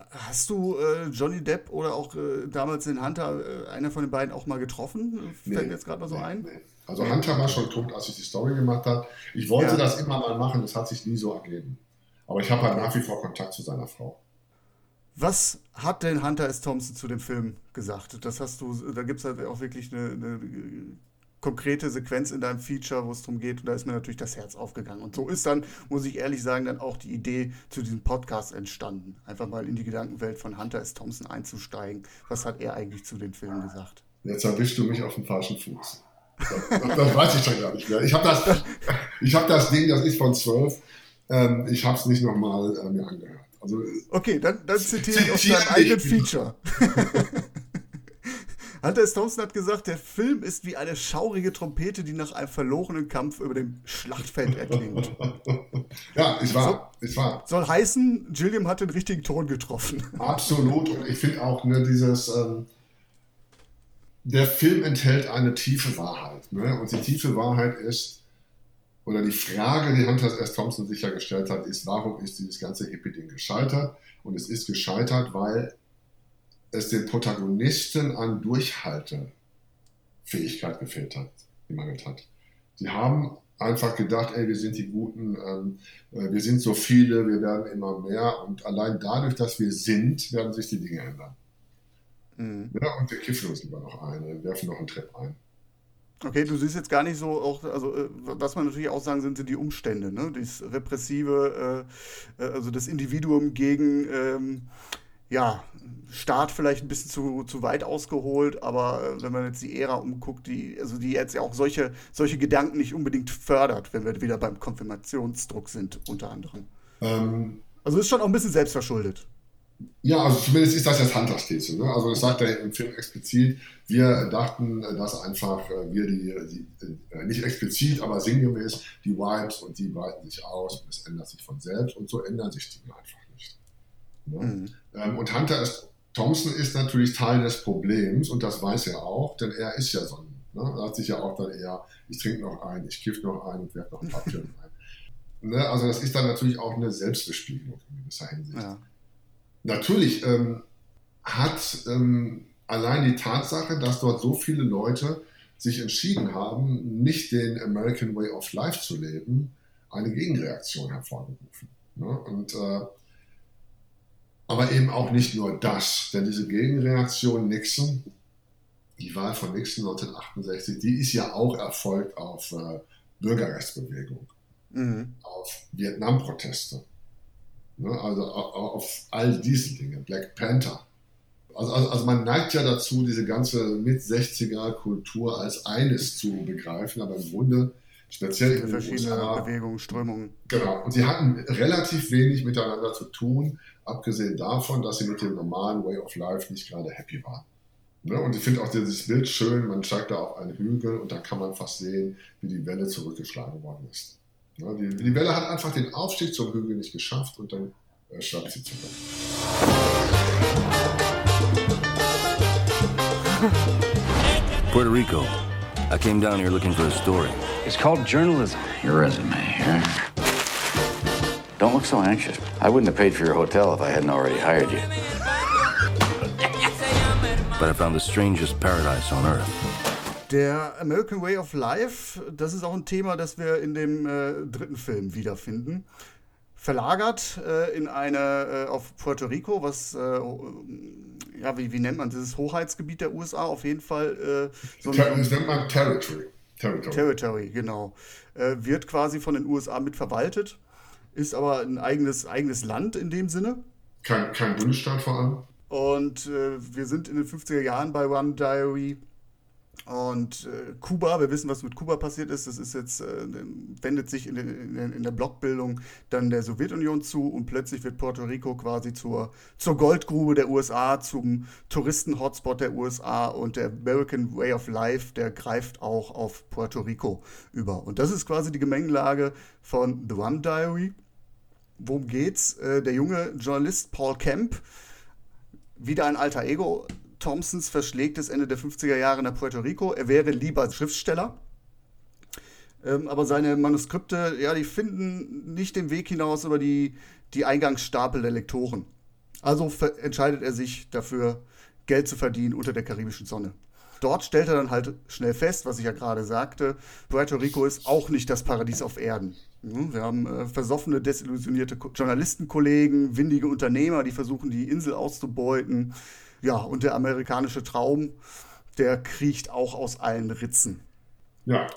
Hast du äh, Johnny Depp oder auch äh, damals den Hunter, äh, einer von den beiden, auch mal getroffen? Fällt nee, jetzt gerade mal so nee, ein? Nee. Also Hunter war schon tot, als ich die Story gemacht habe. Ich wollte ja. das immer mal machen, das hat sich nie so ergeben. Aber ich habe halt nach wie vor Kontakt zu seiner Frau. Was hat denn Hunter S. Thompson zu dem Film gesagt? Das hast du, da gibt es halt auch wirklich eine, eine, konkrete Sequenz in deinem Feature, wo es darum geht, und da ist mir natürlich das Herz aufgegangen. Und so ist dann, muss ich ehrlich sagen, dann auch die Idee zu diesem Podcast entstanden. Einfach mal in die Gedankenwelt von Hunter S. Thompson einzusteigen. Was hat er eigentlich zu den Filmen gesagt? Jetzt erwischst du mich auf dem falschen Fuß. Das, das weiß ich schon gar nicht mehr. Ich habe das, hab das Ding, das ist von zwölf. Ähm, ich habe es nicht nochmal äh, mir angehört. Also, okay, dann, dann zitiere ich aus deinem eigenen Feature. [LAUGHS] Hunter S. Thompson hat gesagt, der Film ist wie eine schaurige Trompete, die nach einem verlorenen Kampf über dem Schlachtfeld erklingt. [LAUGHS] ja, ist wahr. So, ist wahr. Soll heißen, Gilliam hat den richtigen Ton getroffen. [LAUGHS] Absolut. Und ich finde auch ne, dieses. Ähm, der Film enthält eine tiefe Wahrheit. Ne? Und die tiefe Wahrheit ist, oder die Frage, die Hunter S. Thompson sich ja gestellt hat, ist, warum ist dieses ganze Hippie-Ding gescheitert? Und es ist gescheitert, weil es den Protagonisten an Durchhaltefähigkeit gefehlt hat, gemangelt hat. Die haben einfach gedacht, ey, wir sind die Guten, ähm, äh, wir sind so viele, wir werden immer mehr und allein dadurch, dass wir sind, werden sich die Dinge ändern. Mhm. Ja, und wir kiffen uns lieber noch ein, werfen noch einen Trepp ein. Okay, du siehst jetzt gar nicht so auch, also äh, was man natürlich auch sagen, sind, sind die Umstände, ne? Dieses repressive, äh, äh, also das Individuum gegen ähm, ja, Staat vielleicht ein bisschen zu, zu weit ausgeholt, aber äh, wenn man jetzt die Ära umguckt, die, also die jetzt ja auch solche, solche Gedanken nicht unbedingt fördert, wenn wir wieder beim Konfirmationsdruck sind, unter anderem. Ähm, also ist schon auch ein bisschen selbstverschuldet. Ja, also zumindest ist das jetzt Hunters These. Ne? Also das sagt er im Film explizit. Wir dachten, dass einfach äh, wir die, die äh, nicht explizit, aber sinngemäß die Vibes und die breiten sich aus und es ändert sich von selbst und so ändern sich Dinge einfach nicht. Ne? Mhm. Ähm, und Hunter ist, Thompson ist natürlich Teil des Problems und das weiß er auch, denn er ist ja so ein, ne? er hat sich ja auch dann eher, ich trinke noch ein, ich kiff noch ein und werfe noch ein paar Türen [LAUGHS] ein. Ne? Also das ist dann natürlich auch eine Selbstbespiegelung in gewisser Hinsicht. Ja. Natürlich ähm, hat ähm, allein die Tatsache, dass dort so viele Leute sich entschieden haben, nicht den American Way of Life zu leben, eine Gegenreaktion hervorgerufen. Ne? Und, äh, aber eben auch nicht nur das, denn diese Gegenreaktion Nixon, die Wahl von Nixon 1968, die ist ja auch erfolgt auf äh, Bürgerrechtsbewegung, mhm. auf Vietnam-Proteste, Ne? Also auf all diese Dinge. Black Panther. Also, also, also, man neigt ja dazu, diese ganze Mit-60er-Kultur als eines zu begreifen, aber im Grunde speziell in den verschiedene USA, Bewegungen, Strömungen. Genau. Und sie hatten relativ wenig miteinander zu tun, abgesehen davon, dass sie mit dem normalen Way of Life nicht gerade happy waren. Ne? Und ich finde auch dieses Bild schön, man steigt da auf einen Hügel und da kann man fast sehen, wie die Welle zurückgeschlagen worden ist. Ja, die, die, Welle hat einfach den Aufstieg zum Hügel nicht geschafft und dann äh, schwappt sie zurück. [LAUGHS] Puerto Rico. I came down here looking for a story. It's called journalism. Your resume, yeah? Don't look so anxious. I wouldn't have paid for your hotel if I hadn't already hired you. But I found the strangest paradise on earth. Der American Way of Life, das ist auch ein Thema, das wir in dem äh, dritten Film wiederfinden. Verlagert äh, in eine, äh, auf Puerto Rico, was, äh, ja, wie, wie nennt man dieses Hoheitsgebiet der USA? Auf jeden Fall. Äh, so das nennt man Territory. Territory, Territory genau. Äh, wird quasi von den USA mit verwaltet, ist aber ein eigenes, eigenes Land in dem Sinne. Kein, kein Bundesstaat vor allem. Und wir sind in den 50er Jahren bei One Diary und äh, Kuba, wir wissen, was mit Kuba passiert ist. Das ist jetzt, äh, wendet sich in, in, in, der Blockbildung dann der Sowjetunion zu und plötzlich wird Puerto Rico quasi zur, zur Goldgrube der USA, zum Touristen-Hotspot der USA und der American Way of Life, der greift auch auf Puerto Rico über. Und das ist quasi die Gemengelage von The One Diary. Worum geht's? Äh, der junge Journalist Paul Kemp, wieder ein alter Ego Thompsons verschlägt Ende der 50er Jahre nach Puerto Rico. Er wäre lieber Schriftsteller. Ähm, aber seine Manuskripte, ja, die finden nicht den Weg hinaus über die, die Eingangsstapel der Lektoren. Also entscheidet er sich dafür, Geld zu verdienen unter der karibischen Sonne. Dort stellt er dann halt schnell fest, was ich ja gerade sagte, Puerto Rico ist auch nicht das Paradies auf Erden. Wir haben äh, versoffene, desillusionierte Journalistenkollegen, windige Unternehmer, die versuchen, die Insel auszubeuten. Ja, und der amerikanische Traum, der kriecht auch aus allen Ritzen. Ja,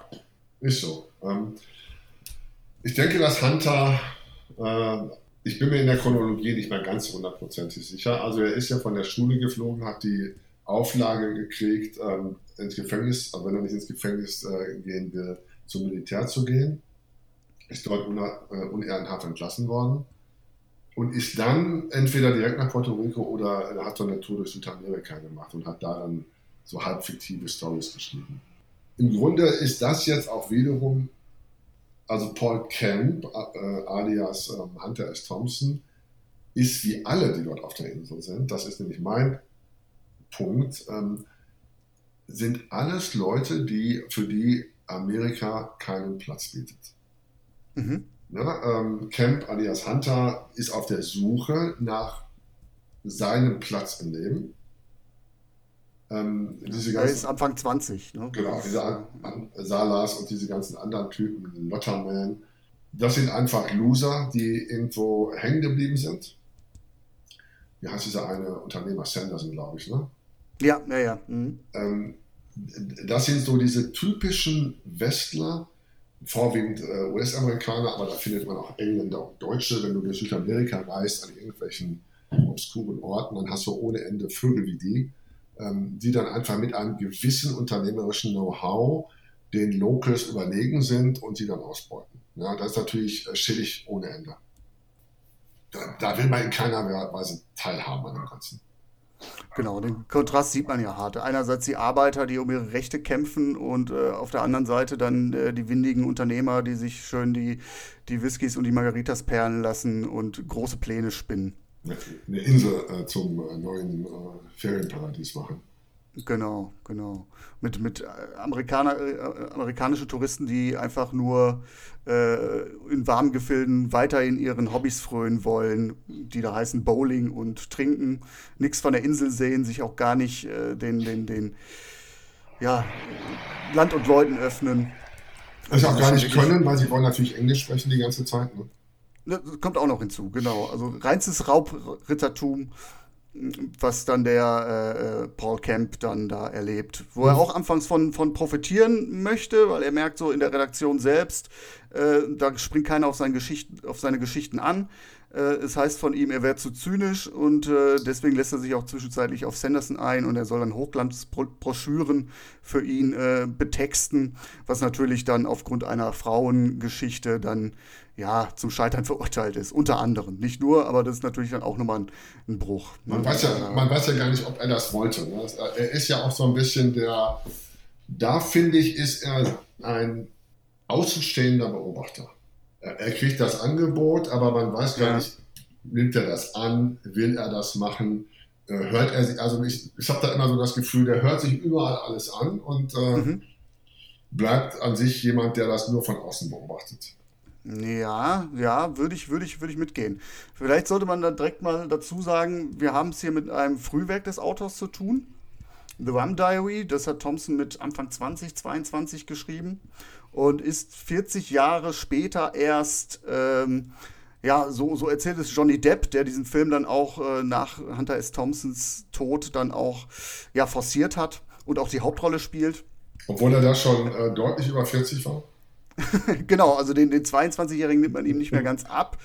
ist so. Ähm, ich denke, dass Hunter, äh, ich bin mir in der Chronologie nicht mehr ganz hundertprozentig sicher. Also er ist ja von der Schule geflogen, hat die Auflage gekriegt, ähm, ins Gefängnis, also wenn er nicht ins Gefängnis äh, gehen will, zum Militär zu gehen. Ist dort äh, unehrenhaft entlassen worden und ist dann entweder direkt nach Puerto Rico oder hat so eine Tour durch Südamerika gemacht und hat da dann so halb fiktive Stories geschrieben. Im Grunde ist das jetzt auch wiederum, also Paul Camp, äh, alias äh, Hunter S. Thompson, ist wie alle, die dort auf der Insel sind, das ist nämlich mein Punkt, ähm, sind alles Leute, die, für die Amerika keinen Platz bietet. Mhm. Ne? Ähm, Camp alias Hunter ist auf der Suche nach seinem Platz im Leben. Ähm, diese ganzen, er ist Anfang 20. Ne? Genau, diese An Salas und diese ganzen anderen Typen, Lotterman, das sind einfach Loser, die irgendwo hängen geblieben sind. Wie heißt dieser eine Unternehmer? Sanderson, glaube ich, ne? Ja, ja, ja. Mhm. Ähm, das sind so diese typischen Westler, vorwiegend äh, US-Amerikaner, aber da findet man auch Engländer und Deutsche. Wenn du durch Südamerika reist, an irgendwelchen obskuren Orten, dann hast du ohne Ende Vögel wie die, ähm, die dann einfach mit einem gewissen unternehmerischen Know-how den Locals überlegen sind und sie dann ausbeuten. Ja, das ist natürlich äh, schillig ohne Ende. da, da will man in keiner Weise teilhaben an dem Ganzen. Genau, den Kontrast sieht man ja hart. Einerseits die Arbeiter, die um ihre Rechte kämpfen und äh, auf der anderen Seite dann äh, die windigen Unternehmer, die sich schön die, die Whiskys und die Margaritas perlen lassen und große Pläne spinnen. Eine Insel äh, zum äh, neuen äh, Ferienparadies machen. Genau, genau. Mit, mit äh, Amerikaner, äh, amerikanische Touristen, die einfach nur äh, in warmen Gefilden weiter in ihren Hobbys frönen wollen, die da heißen Bowling und Trinken, nichts von der Insel sehen, sich auch gar nicht äh, den, den, den ja, Land und Leuten öffnen. Das auch gar nicht können, weil sie wollen natürlich Englisch sprechen die ganze Zeit. Ne? Das kommt auch noch hinzu, genau. Also reinstes Raubrittertum was dann der äh, äh, Paul Kemp dann da erlebt, wo er auch anfangs von, von profitieren möchte, weil er merkt so in der Redaktion selbst, äh, da springt keiner auf, seine Geschichten, auf seine Geschichten an. Äh, es heißt von ihm, er wäre zu zynisch und äh, deswegen lässt er sich auch zwischenzeitlich auf Sanderson ein und er soll dann Hochglanzbroschüren für ihn äh, betexten, was natürlich dann aufgrund einer Frauengeschichte dann ja, zum Scheitern verurteilt ist. Unter anderem. Nicht nur, aber das ist natürlich dann auch nochmal ein, ein Bruch. Ne? Man, weiß ja, man weiß ja gar nicht, ob er das wollte. Ne? Er ist ja auch so ein bisschen der, da finde ich, ist er ein außenstehender Beobachter. Er, er kriegt das Angebot, aber man weiß gar ja. nicht, nimmt er das an, will er das machen, äh, hört er sich, also ich, ich habe da immer so das Gefühl, der hört sich überall alles an und äh, mhm. bleibt an sich jemand, der das nur von außen beobachtet. Ja, ja, würde ich, würde ich, würde ich mitgehen. Vielleicht sollte man da direkt mal dazu sagen, wir haben es hier mit einem Frühwerk des Autors zu tun. The Rum Diary, das hat Thompson mit Anfang 2022 geschrieben und ist 40 Jahre später erst, ähm, ja, so, so erzählt es Johnny Depp, der diesen Film dann auch äh, nach Hunter S. Thompsons Tod dann auch ja, forciert hat und auch die Hauptrolle spielt. Obwohl er da schon äh, deutlich über 40 war. [LAUGHS] genau, also den, den 22-Jährigen nimmt man ihm nicht mehr ganz ab.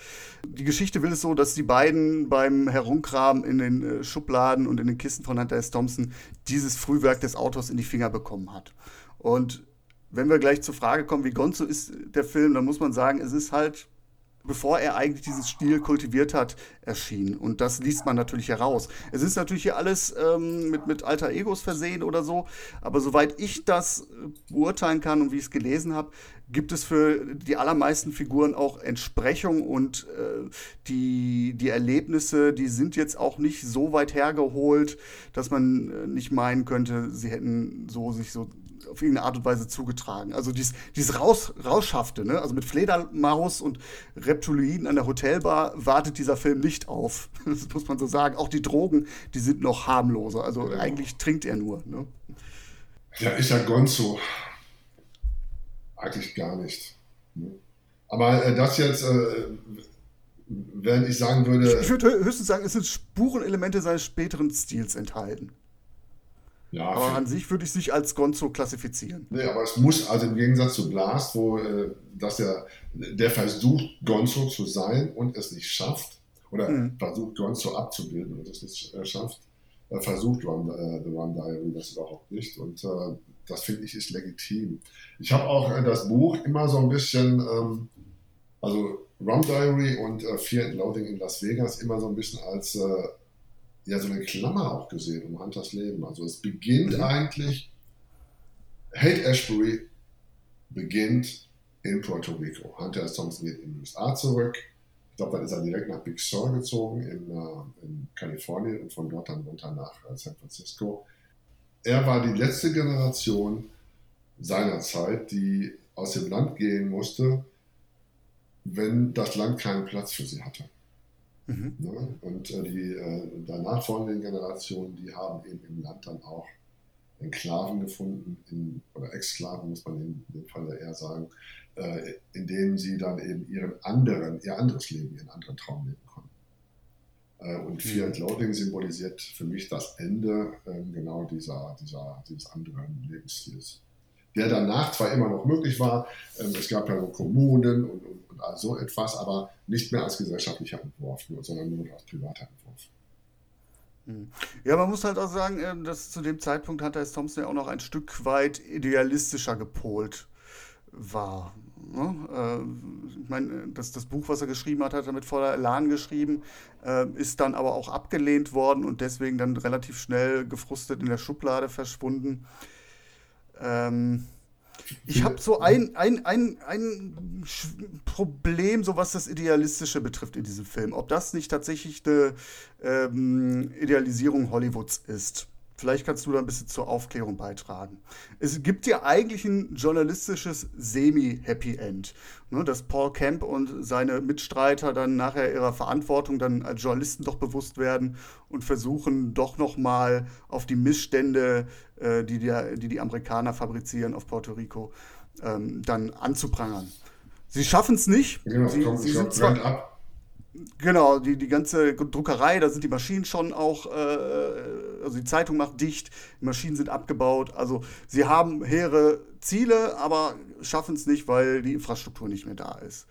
Die Geschichte will es so, dass die beiden beim Herumkramen in den äh, Schubladen und in den Kisten von Hunter S. Thompson dieses Frühwerk des Autors in die Finger bekommen hat. Und wenn wir gleich zur Frage kommen, wie Gonzo ist der Film, dann muss man sagen, es ist halt bevor er eigentlich diesen Stil kultiviert hat, erschienen. Und das liest man natürlich heraus. Es ist natürlich hier alles ähm, mit, mit alter Egos versehen oder so, aber soweit ich das äh, beurteilen kann und wie ich es gelesen habe, gibt es für die allermeisten Figuren auch Entsprechung und äh, die, die Erlebnisse, die sind jetzt auch nicht so weit hergeholt, dass man äh, nicht meinen könnte, sie hätten so sich so auf irgendeine Art und Weise zugetragen. Also dies, dieses Raus, Rausschaffte, ne? also mit Fledermaus und Reptiloiden an der Hotelbar wartet dieser Film nicht auf. [LAUGHS] Das muss man so sagen. Auch die Drogen, die sind noch harmloser. Also eigentlich trinkt er nur. Ne? Ja, ist ja Gonzo. Eigentlich gar nicht. Ne? Aber äh, das jetzt, äh, wenn ich sagen würde. Ich, ich würde höchstens sagen, es sind Spurenelemente seines späteren Stils enthalten. Ja, aber an sich würde ich es nicht als Gonzo klassifizieren. Nee, aber es muss, also im Gegensatz zu Blast, wo äh, dass er, der versucht, Gonzo zu sein und es nicht schafft, oder mhm. versucht, Gonzo abzubilden und es nicht äh, schafft, äh, versucht Run, äh, The Run Diary das überhaupt nicht. Und äh, das finde ich ist legitim. Ich habe auch äh, das Buch immer so ein bisschen, ähm, also Rum Diary und äh, Fear and Loathing in Las Vegas immer so ein bisschen als ja so eine Klammer auch gesehen um Hunters Leben. Also es beginnt mhm. eigentlich, Hate Ashbury beginnt in Puerto Rico. Hunter S. Thompson geht in die USA zurück. Ich glaube, dann ist er direkt nach Big Sur gezogen in, äh, in Kalifornien und von dort dann runter nach äh, San Francisco. Er war die letzte Generation seiner Zeit, die aus dem Land gehen musste, wenn das Land keinen Platz für sie hatte. Mhm. Ne? Und äh, die äh, danach folgenden Generationen, die haben eben im Land dann auch Enklaven gefunden, in, oder Exklaven muss man in dem Fall eher sagen, äh, in denen sie dann eben ihren anderen, ihr anderes Leben, ihren anderen Traum leben und mhm. And Loading symbolisiert für mich das Ende ähm, genau dieser, dieser, dieses anderen Lebensstils. Der danach zwar immer noch möglich war, ähm, es gab ja so Kommunen und, und all so etwas, aber nicht mehr als gesellschaftlicher Entwurf, sondern nur als privater Entwurf. Hm. Ja, man muss halt auch sagen, ähm, dass zu dem Zeitpunkt Hunter S. Thompson ja auch noch ein Stück weit idealistischer gepolt war. Ne? Äh, ich meine, das, das Buch, was er geschrieben hat, hat er mit voller Elan geschrieben, äh, ist dann aber auch abgelehnt worden und deswegen dann relativ schnell gefrustet in der Schublade verschwunden. Ähm, ich habe so ein, ein, ein, ein Problem, so was das Idealistische betrifft in diesem Film. Ob das nicht tatsächlich eine ähm, Idealisierung Hollywoods ist. Vielleicht kannst du da ein bisschen zur Aufklärung beitragen. Es gibt ja eigentlich ein journalistisches Semi-Happy End. Ne, dass Paul Kemp und seine Mitstreiter dann nachher ihrer Verantwortung dann als Journalisten doch bewusst werden und versuchen doch nochmal auf die Missstände, äh, die, die, die, die Amerikaner fabrizieren auf Puerto Rico, ähm, dann anzuprangern. Sie schaffen es nicht. Genau, sie, kommt, sie sind zwar, ab. Genau, die, die ganze Druckerei, da sind die Maschinen schon auch, äh, also die Zeitung macht dicht, die Maschinen sind abgebaut. Also sie haben hehre Ziele, aber schaffen es nicht, weil die Infrastruktur nicht mehr da ist.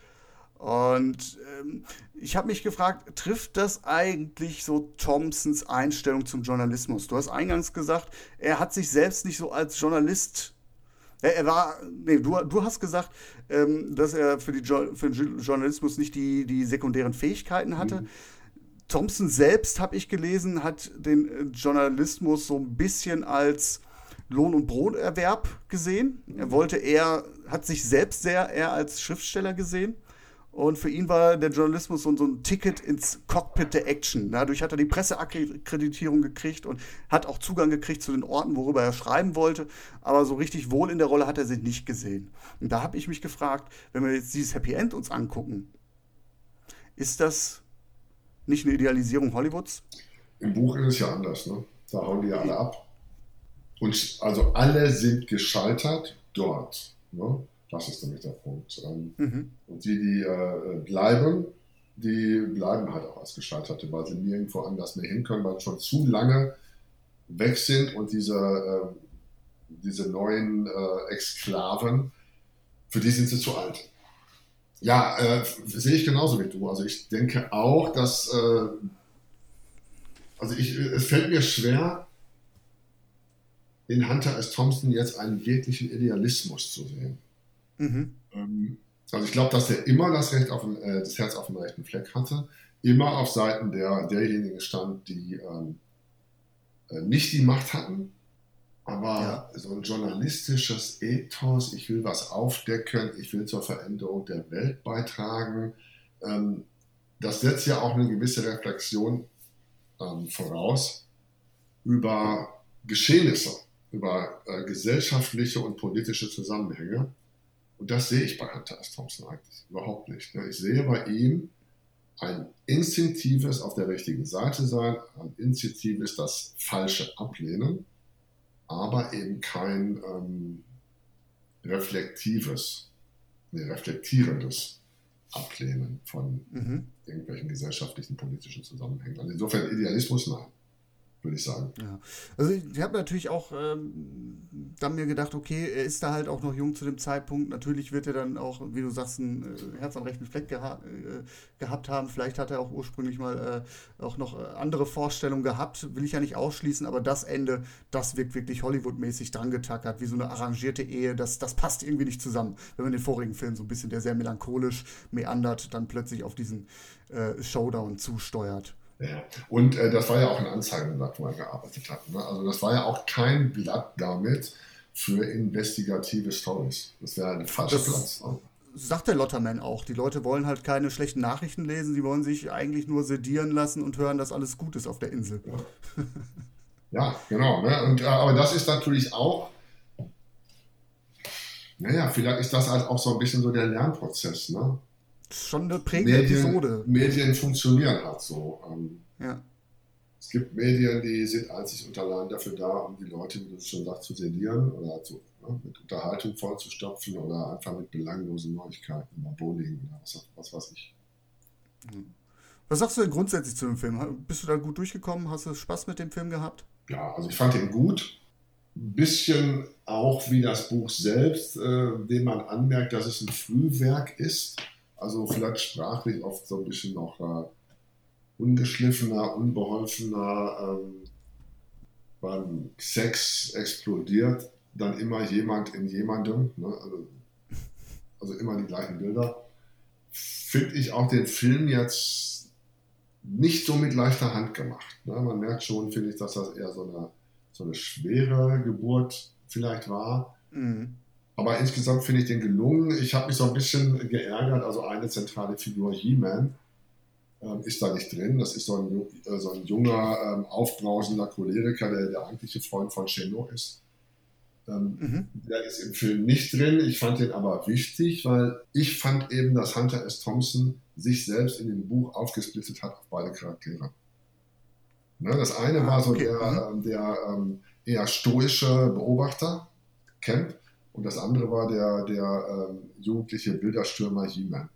Und ähm, ich habe mich gefragt, trifft das eigentlich so Thompsons Einstellung zum Journalismus? Du hast eingangs gesagt, er hat sich selbst nicht so als Journalist er, er war, nee, du, du hast gesagt, ähm, dass er für, die jo für den Journalismus nicht die, die sekundären Fähigkeiten hatte. Mhm. Thompson selbst, habe ich gelesen, hat den äh, Journalismus so ein bisschen als Lohn- und Broterwerb gesehen. Er mhm. wollte eher, hat sich selbst sehr eher als Schriftsteller gesehen. Und für ihn war der Journalismus so, so, ein Ticket ins Cockpit der Action. Dadurch hat er die Presseakkreditierung gekriegt und hat auch Zugang gekriegt zu den Orten, worüber er schreiben wollte. Aber so richtig wohl in der Rolle hat er sich nicht gesehen. Und da habe ich mich gefragt, wenn wir jetzt dieses Happy End uns angucken, ist das nicht eine Idealisierung Hollywoods? Im Buch ist es ja anders. Ne? Da hauen die ja alle ab. Und also alle sind gescheitert dort. Ne? Das ist nämlich der Punkt. Mhm. Und die, die äh, bleiben, die bleiben halt auch als Gescheiterte, weil sie nirgendwo anders mehr hin können, weil schon zu lange weg sind und diese, äh, diese neuen äh, Exklaven, für die sind sie zu alt. Ja, äh, sehe ich genauso wie du. Also ich denke auch, dass, äh, also ich, es fällt mir schwer, in Hunter S. Thompson jetzt einen wirklichen Idealismus zu sehen. Mhm. Ähm, also ich glaube, dass er immer das, Recht auf, äh, das Herz auf dem rechten Fleck hatte, immer auf Seiten der, derjenigen stand, die ähm, äh, nicht die Macht hatten, aber ja. so ein journalistisches Ethos, ich will was aufdecken, ich will zur Veränderung der Welt beitragen, ähm, das setzt ja auch eine gewisse Reflexion ähm, voraus über Geschehnisse, über äh, gesellschaftliche und politische Zusammenhänge. Und das sehe ich bei Hunter S. Thompson eigentlich überhaupt nicht. Ne? Ich sehe bei ihm ein instinktives auf der richtigen Seite sein, ein instinktives das Falsche ablehnen, aber eben kein ähm, reflektives, nee, reflektierendes Ablehnen von mhm. irgendwelchen gesellschaftlichen, politischen Zusammenhängen. Also insofern Idealismus nein würde ich sagen. Ja. Also ich habe natürlich auch ähm, dann mir gedacht, okay, er ist da halt auch noch jung zu dem Zeitpunkt. Natürlich wird er dann auch, wie du sagst, ein äh, Herz am rechten Fleck geha äh, gehabt haben. Vielleicht hat er auch ursprünglich mal äh, auch noch äh, andere Vorstellungen gehabt, will ich ja nicht ausschließen, aber das Ende, das wirkt wirklich Hollywood-mäßig dran getackert, wie so eine arrangierte Ehe. Das, das passt irgendwie nicht zusammen. Wenn man den vorigen Film so ein bisschen, der sehr melancholisch meandert, dann plötzlich auf diesen äh, Showdown zusteuert. Ja. Und äh, das war ja auch ein Anzeigenblatt, wo er gearbeitet hat. Ne? Also das war ja auch kein Blatt damit für investigative Stories. Das wäre ein falscher Platz. Ne? Sagt der Lotterman auch. Die Leute wollen halt keine schlechten Nachrichten lesen, sie wollen sich eigentlich nur sedieren lassen und hören, dass alles gut ist auf der Insel. Ja, ja genau. Ne? Und, äh, aber das ist natürlich auch, naja, vielleicht ist das halt auch so ein bisschen so der Lernprozess. Ne? Schon eine prägende Medien, Episode. Medien funktionieren halt so. Ähm, ja. Es gibt Medien, die sind einzig und allein dafür da, um die Leute, wie du schon sagst, zu sedieren oder zu, ne, mit Unterhaltung vollzustopfen oder einfach mit belanglosen Neuigkeiten über Bowling oder was, was weiß ich. Was sagst du denn grundsätzlich zu dem Film? Bist du da gut durchgekommen? Hast du Spaß mit dem Film gehabt? Ja, also ich fand ihn gut. Ein bisschen auch wie das Buch selbst, äh, dem man anmerkt, dass es ein Frühwerk ist also vielleicht sprachlich oft so ein bisschen noch äh, ungeschliffener, unbeholfener. Ähm, beim Sex explodiert dann immer jemand in jemandem. Ne? Also, also immer die gleichen Bilder, finde ich auch den Film jetzt nicht so mit leichter Hand gemacht. Ne? Man merkt schon, finde ich, dass das eher so eine, so eine schwere Geburt vielleicht war. Mhm. Aber insgesamt finde ich den gelungen. Ich habe mich so ein bisschen geärgert. Also eine zentrale Figur, He-Man, ähm, ist da nicht drin. Das ist so ein, äh, so ein junger, ähm, aufbrausender Choleriker, der der eigentliche Freund von Sheno ist. Ähm, Mhm. Der ist im Film nicht drin. Ich fand den aber wichtig, weil ich fand eben, dass Hunter S. Thompson sich selbst in dem Buch aufgesplittet hat auf beide Charaktere. Ne, das eine Ah, war so okay. der, ähm, der ähm, eher stoische Beobachter, Camp, und das andere war der, der ähm, jugendliche Bilderstürmer He-Man.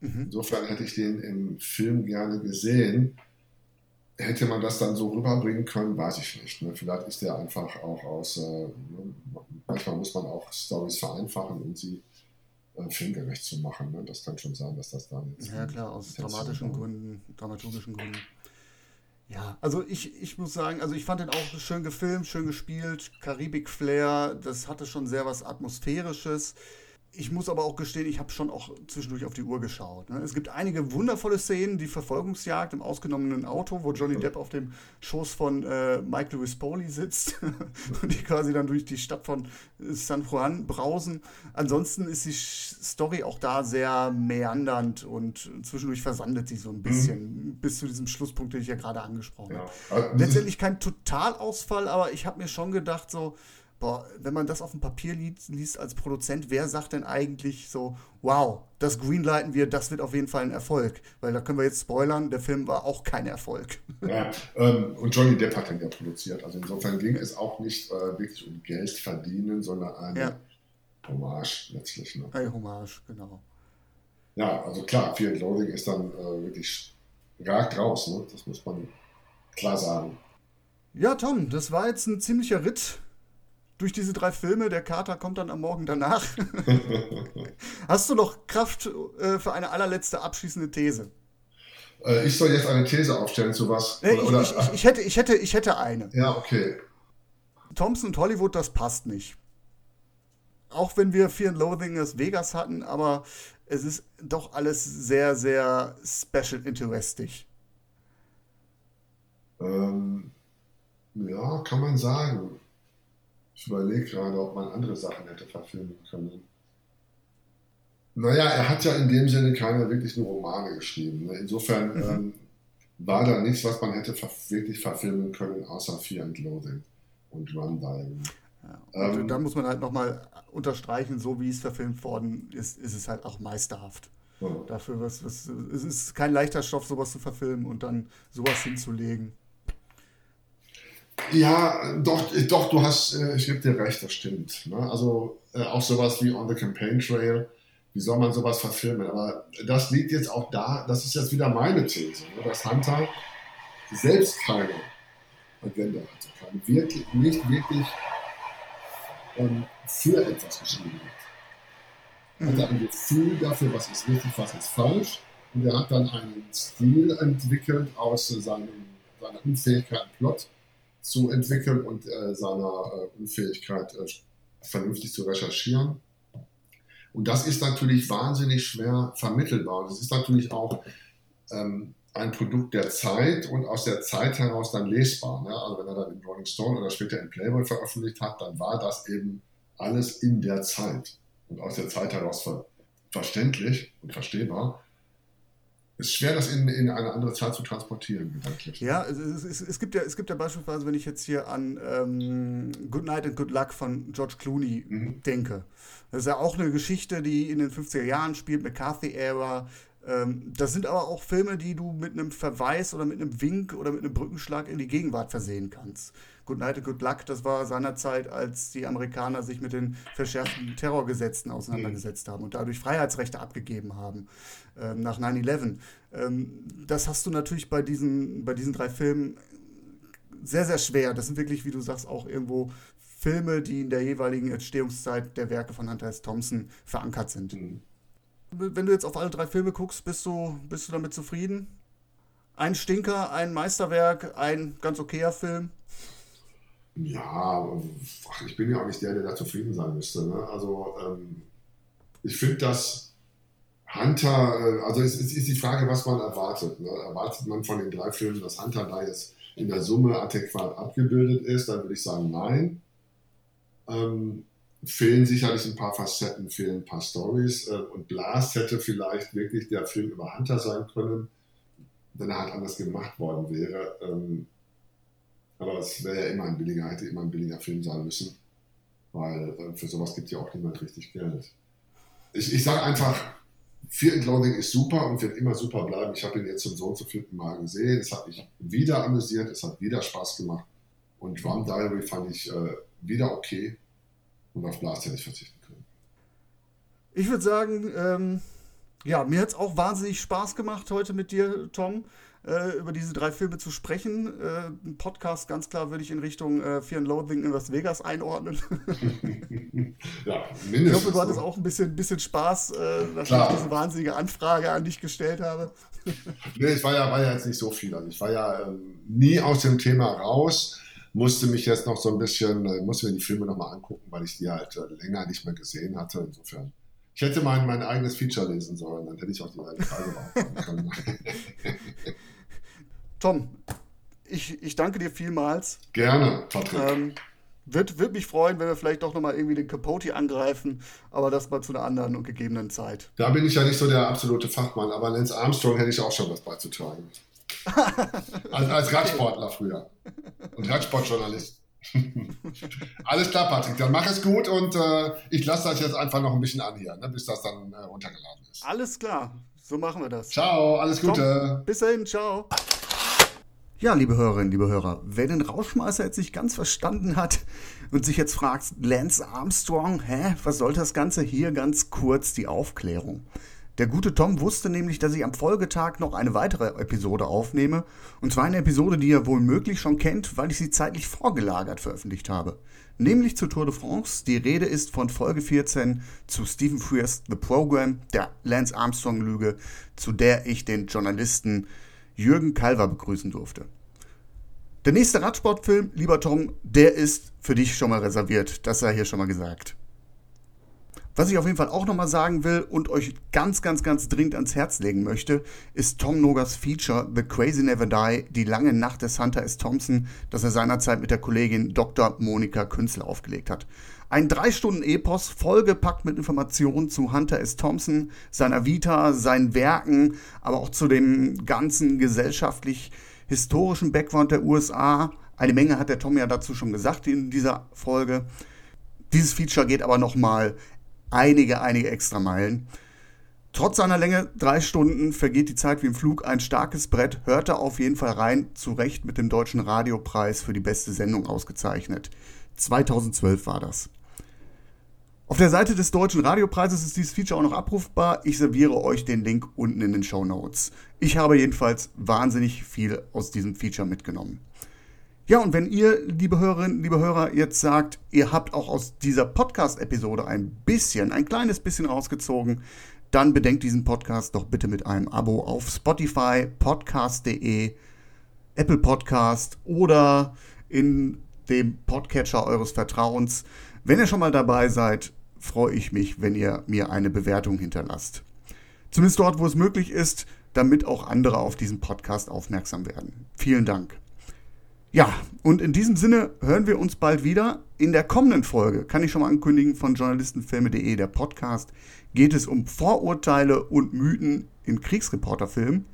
Mhm. Insofern hätte ich den im Film gerne gesehen. Hätte man das dann so rüberbringen können, weiß ich nicht. Ne? Vielleicht ist der einfach auch aus, äh, ne? manchmal muss man auch Stories vereinfachen, um sie äh, filmgerecht zu machen. Ne? Das kann schon sein, dass das dann jetzt. Ja, klar, aus dramatischen war. Gründen, dramaturgischen Gründen. Ja, also ich, ich muss sagen, also ich fand den auch schön gefilmt, schön gespielt, Karibik-Flair, das hatte schon sehr was Atmosphärisches. Ich muss aber auch gestehen, ich habe schon auch zwischendurch auf die Uhr geschaut. Ne? Es gibt einige wundervolle Szenen, die Verfolgungsjagd im ausgenommenen Auto, wo Johnny Depp auf dem Schoß von äh, Mike Lewis Poli sitzt [LAUGHS] und die quasi dann durch die Stadt von San Juan brausen. Ansonsten ist die Story auch da sehr meandernd und zwischendurch versandet sie so ein bisschen bis zu diesem Schlusspunkt, den ich ja gerade angesprochen habe. Ja. Also, Letztendlich kein Totalausfall, aber ich habe mir schon gedacht, so, boah, wenn man das auf dem Papier liest, liest als Produzent, wer sagt denn eigentlich so, wow, das greenlighten wir, das wird auf jeden Fall ein Erfolg? Weil da können wir jetzt spoilern, der Film war auch kein Erfolg. Ja, ähm, und Johnny Depp hat den ja produziert. Also insofern ging es auch nicht äh, wirklich um Geld verdienen, sondern eine Ja. Hommage letztlich. Ne? Hey, Hommage, genau. Ja, also klar, Fear and Loathing ist dann äh, wirklich ragt raus, ne? das muss man klar sagen. Ja, Tom, das war jetzt ein ziemlicher Ritt durch diese drei Filme. Der Kater kommt dann am Morgen danach. [LAUGHS] Hast du noch Kraft äh, für eine allerletzte abschließende These? Äh, ich soll jetzt eine These aufstellen zu was? Äh, ich, oder, ich, ich, ich, hätte, ich, hätte, ich hätte eine. ja, okay. Thompson und Hollywood, das passt nicht. Auch wenn wir Fear and Loathing Las Vegas hatten, aber es ist doch alles sehr, sehr special interestig. Ähm, ja, kann man sagen. Ich überlege gerade, ob man andere Sachen hätte verfilmen können. Naja, er hat ja in dem Sinne keine wirklichen Romane geschrieben. Ne? Insofern Mhm. ähm, war da nichts, was man hätte ver wirklich verfilmen können, außer Fear and Loathing und Run Diagram. Ja. Und Ähm. da muss man halt nochmal unterstreichen, so wie es verfilmt worden ist, ist es halt auch meisterhaft. Ja. Dafür, was, was, es ist kein leichter Stoff, sowas zu verfilmen und dann sowas hinzulegen. Ja, doch, doch, du hast, äh, ich gebe dir recht, das stimmt. Ne? Also äh, auch sowas wie On the Campaign Trail, wie soll man sowas verfilmen? Aber das liegt jetzt auch da, das ist jetzt wieder meine These, ne? dass Hunter selbst keine Agenda hatte, keine wirklich, nicht wirklich ähm, für etwas geschrieben hat. Er hatte ein Gefühl dafür, was ist richtig, was ist falsch. Und er hat dann einen Stil entwickelt aus seinem, seiner Unfähigkeit, Plot zu entwickeln und äh, seiner äh, Unfähigkeit, äh, vernünftig zu recherchieren. Und das ist natürlich wahnsinnig schwer vermittelbar. Und es ist natürlich auch ähm, ein Produkt der Zeit und aus der Zeit heraus dann lesbar. Ne? Also wenn er dann in Rolling Stone oder später in Playboy veröffentlicht hat, dann war das eben alles in der Zeit und aus der Zeit heraus ver verständlich und verstehbar. Es ist schwer, das in, in eine andere Zeit zu transportieren, gedanklich. Ja, es, es, es, es, gibt ja, es gibt ja beispielsweise, wenn ich jetzt hier an ähm, Good Night and Good Luck von George Clooney Mhm. denke. Das ist ja auch eine Geschichte, die in den 50er Jahren spielt, McCarthy-Ära. Ähm, das sind aber auch Filme, die du mit einem Verweis oder mit einem Wink oder mit einem Brückenschlag in die Gegenwart versehen kannst. Good Night and Good Luck, das war seinerzeit, als die Amerikaner sich mit den verschärften Terrorgesetzen auseinandergesetzt haben und dadurch Freiheitsrechte abgegeben haben ähm, nach 9-11. Ähm, das hast du natürlich bei diesen, bei diesen drei Filmen sehr, sehr schwer. Das sind wirklich, wie du sagst, auch irgendwo Filme, die in der jeweiligen Entstehungszeit der Werke von Hunter S. Thompson verankert sind. Mhm. Wenn du jetzt auf alle drei Filme guckst, bist du, bist du damit zufrieden? Ein Stinker, ein Meisterwerk, ein ganz okayer Film? Ja, ich bin ja auch nicht der, der da zufrieden sein müsste. Ne? Also ähm, ich finde, dass Hunter, äh, also es, es, ist die Frage, was man erwartet. Ne? Erwartet man von den drei Filmen, dass Hunter da jetzt in der Summe adäquat abgebildet ist, dann würde ich sagen, nein. Ähm, fehlen sicherlich ein paar Facetten, fehlen ein paar Stories. Äh, und Blast hätte vielleicht wirklich der Film über Hunter sein können, wenn er halt anders gemacht worden wäre. Ähm, aber es wäre ja immer ein billiger, hätte immer ein billiger Film sein müssen, weil äh, für sowas gibt ja auch niemand richtig Geld. Ich, ich sage einfach, Fear and Loathing ist super und wird immer super bleiben. Ich habe ihn jetzt zum so und so vierten Mal gesehen. Es hat mich wieder amüsiert, es hat wieder Spaß gemacht. Und Drum Diary fand ich äh, wieder okay und auf hätte ich verzichten können. Ich würde sagen, ähm, ja, mir hat es auch wahnsinnig Spaß gemacht heute mit dir, Tom äh, über diese drei Filme zu sprechen. Äh, ein Podcast ganz klar würde ich in Richtung äh, Fear and Loathing in Las Vegas einordnen. [LAUGHS] ja, mindestens. Ich hoffe, du hattest auch ein bisschen, bisschen Spaß, äh, nachdem ich diese wahnsinnige Anfrage an dich gestellt habe. nee, es war ja, war ja jetzt nicht so viel. Also ich war ja ähm, nie aus dem Thema raus musste mich jetzt noch so ein bisschen, äh, musste mir die Filme nochmal angucken, weil ich die halt äh, länger nicht mehr gesehen hatte. Insofern ich hätte mein, mein eigenes Feature lesen sollen, dann hätte ich auch die Frage beantworten können. Tom, ich, ich danke dir vielmals. Gerne, Patrick. Ähm, wird, wird mich freuen, wenn wir vielleicht doch nochmal irgendwie den Capote angreifen, aber das mal zu einer anderen und gegebenen Zeit. Da bin ich ja nicht so der absolute Fachmann, aber Lance Armstrong hätte ich auch schon was beizutragen. [LAUGHS] als, als Radsportler früher. Und Radsportjournalist. [LAUGHS] Alles klar, Patrick. Dann mach es gut und äh, ich lasse das jetzt einfach noch ein bisschen an hier, ne, bis das dann äh, runtergeladen ist. Alles klar. So machen wir das. Ciao, alles Gute. Tom, bis dahin, ciao. Ja, liebe Hörerinnen, liebe Hörer, wer den Rauschmeißer jetzt nicht ganz verstanden hat und sich jetzt fragt, Lance Armstrong, hä, was soll das Ganze? Hier ganz kurz die Aufklärung. Der gute Tom wusste nämlich, dass ich am Folgetag noch eine weitere Episode aufnehme. Und zwar eine Episode, die er wohl möglich schon kennt, weil ich sie zeitlich vorgelagert veröffentlicht habe. Nämlich zur Tour de France. Die Rede ist von Folge 14 zu Stephen Frears The Program, der Lance Armstrong-Lüge, zu der ich den Journalisten Jürgen Kalver begrüßen durfte. Der nächste Radsportfilm, lieber Tom, der ist für dich schon mal reserviert. Das sei hier schon mal gesagt. Was ich auf jeden Fall auch nochmal sagen will und euch ganz, ganz, ganz dringend ans Herz legen möchte, ist Tom Nogers Feature The Crazy Never Die, die lange Nacht des Hunter S. Thompson, das er seinerzeit mit der Kollegin Dr. Monika Künzler aufgelegt hat. Ein drei Stunden Epos, vollgepackt mit Informationen zu Hunter S. Thompson, seiner Vita, seinen Werken, aber auch zu dem ganzen gesellschaftlich historischen Background der USA. Eine Menge hat der Tom ja dazu schon gesagt in dieser Folge. Dieses Feature geht aber nochmal einige, einige Extrameilen. Trotz seiner Länge, drei Stunden, vergeht die Zeit wie im Flug. Ein starkes Brett, hörte auf jeden Fall rein, zu Recht mit dem Deutschen Radiopreis für die beste Sendung ausgezeichnet. 2012 war das. Auf der Seite des Deutschen Radiopreises ist dieses Feature auch noch abrufbar. Ich serviere euch den Link unten in den Show Notes. Ich habe jedenfalls wahnsinnig viel aus diesem Feature mitgenommen. Ja, und wenn ihr, liebe Hörerinnen, liebe Hörer, jetzt sagt, ihr habt auch aus dieser Podcast-Episode ein bisschen, ein kleines bisschen rausgezogen, dann bedenkt diesen Podcast doch bitte mit einem Abo auf Spotify, podcast.de, Apple Podcast oder in dem Podcatcher eures Vertrauens. Wenn ihr schon mal dabei seid, freue ich mich, wenn ihr mir eine Bewertung hinterlasst. Zumindest dort, wo es möglich ist, damit auch andere auf diesen Podcast aufmerksam werden. Vielen Dank. Ja, und in diesem Sinne hören wir uns bald wieder. In der kommenden Folge, kann ich schon mal ankündigen, von journalistenfilme.de, der Podcast, geht es um Vorurteile und Mythen in Kriegsreporterfilmen.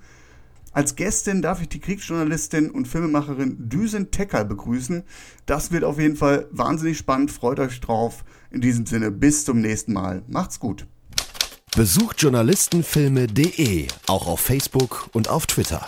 Als Gästin darf ich die Kriegsjournalistin und Filmemacherin Düsen Tecker begrüßen. Das wird auf jeden Fall wahnsinnig spannend. Freut euch drauf. In diesem Sinne, bis zum nächsten Mal. Macht's gut. Besucht journalistenfilme.de auch auf Facebook und auf Twitter.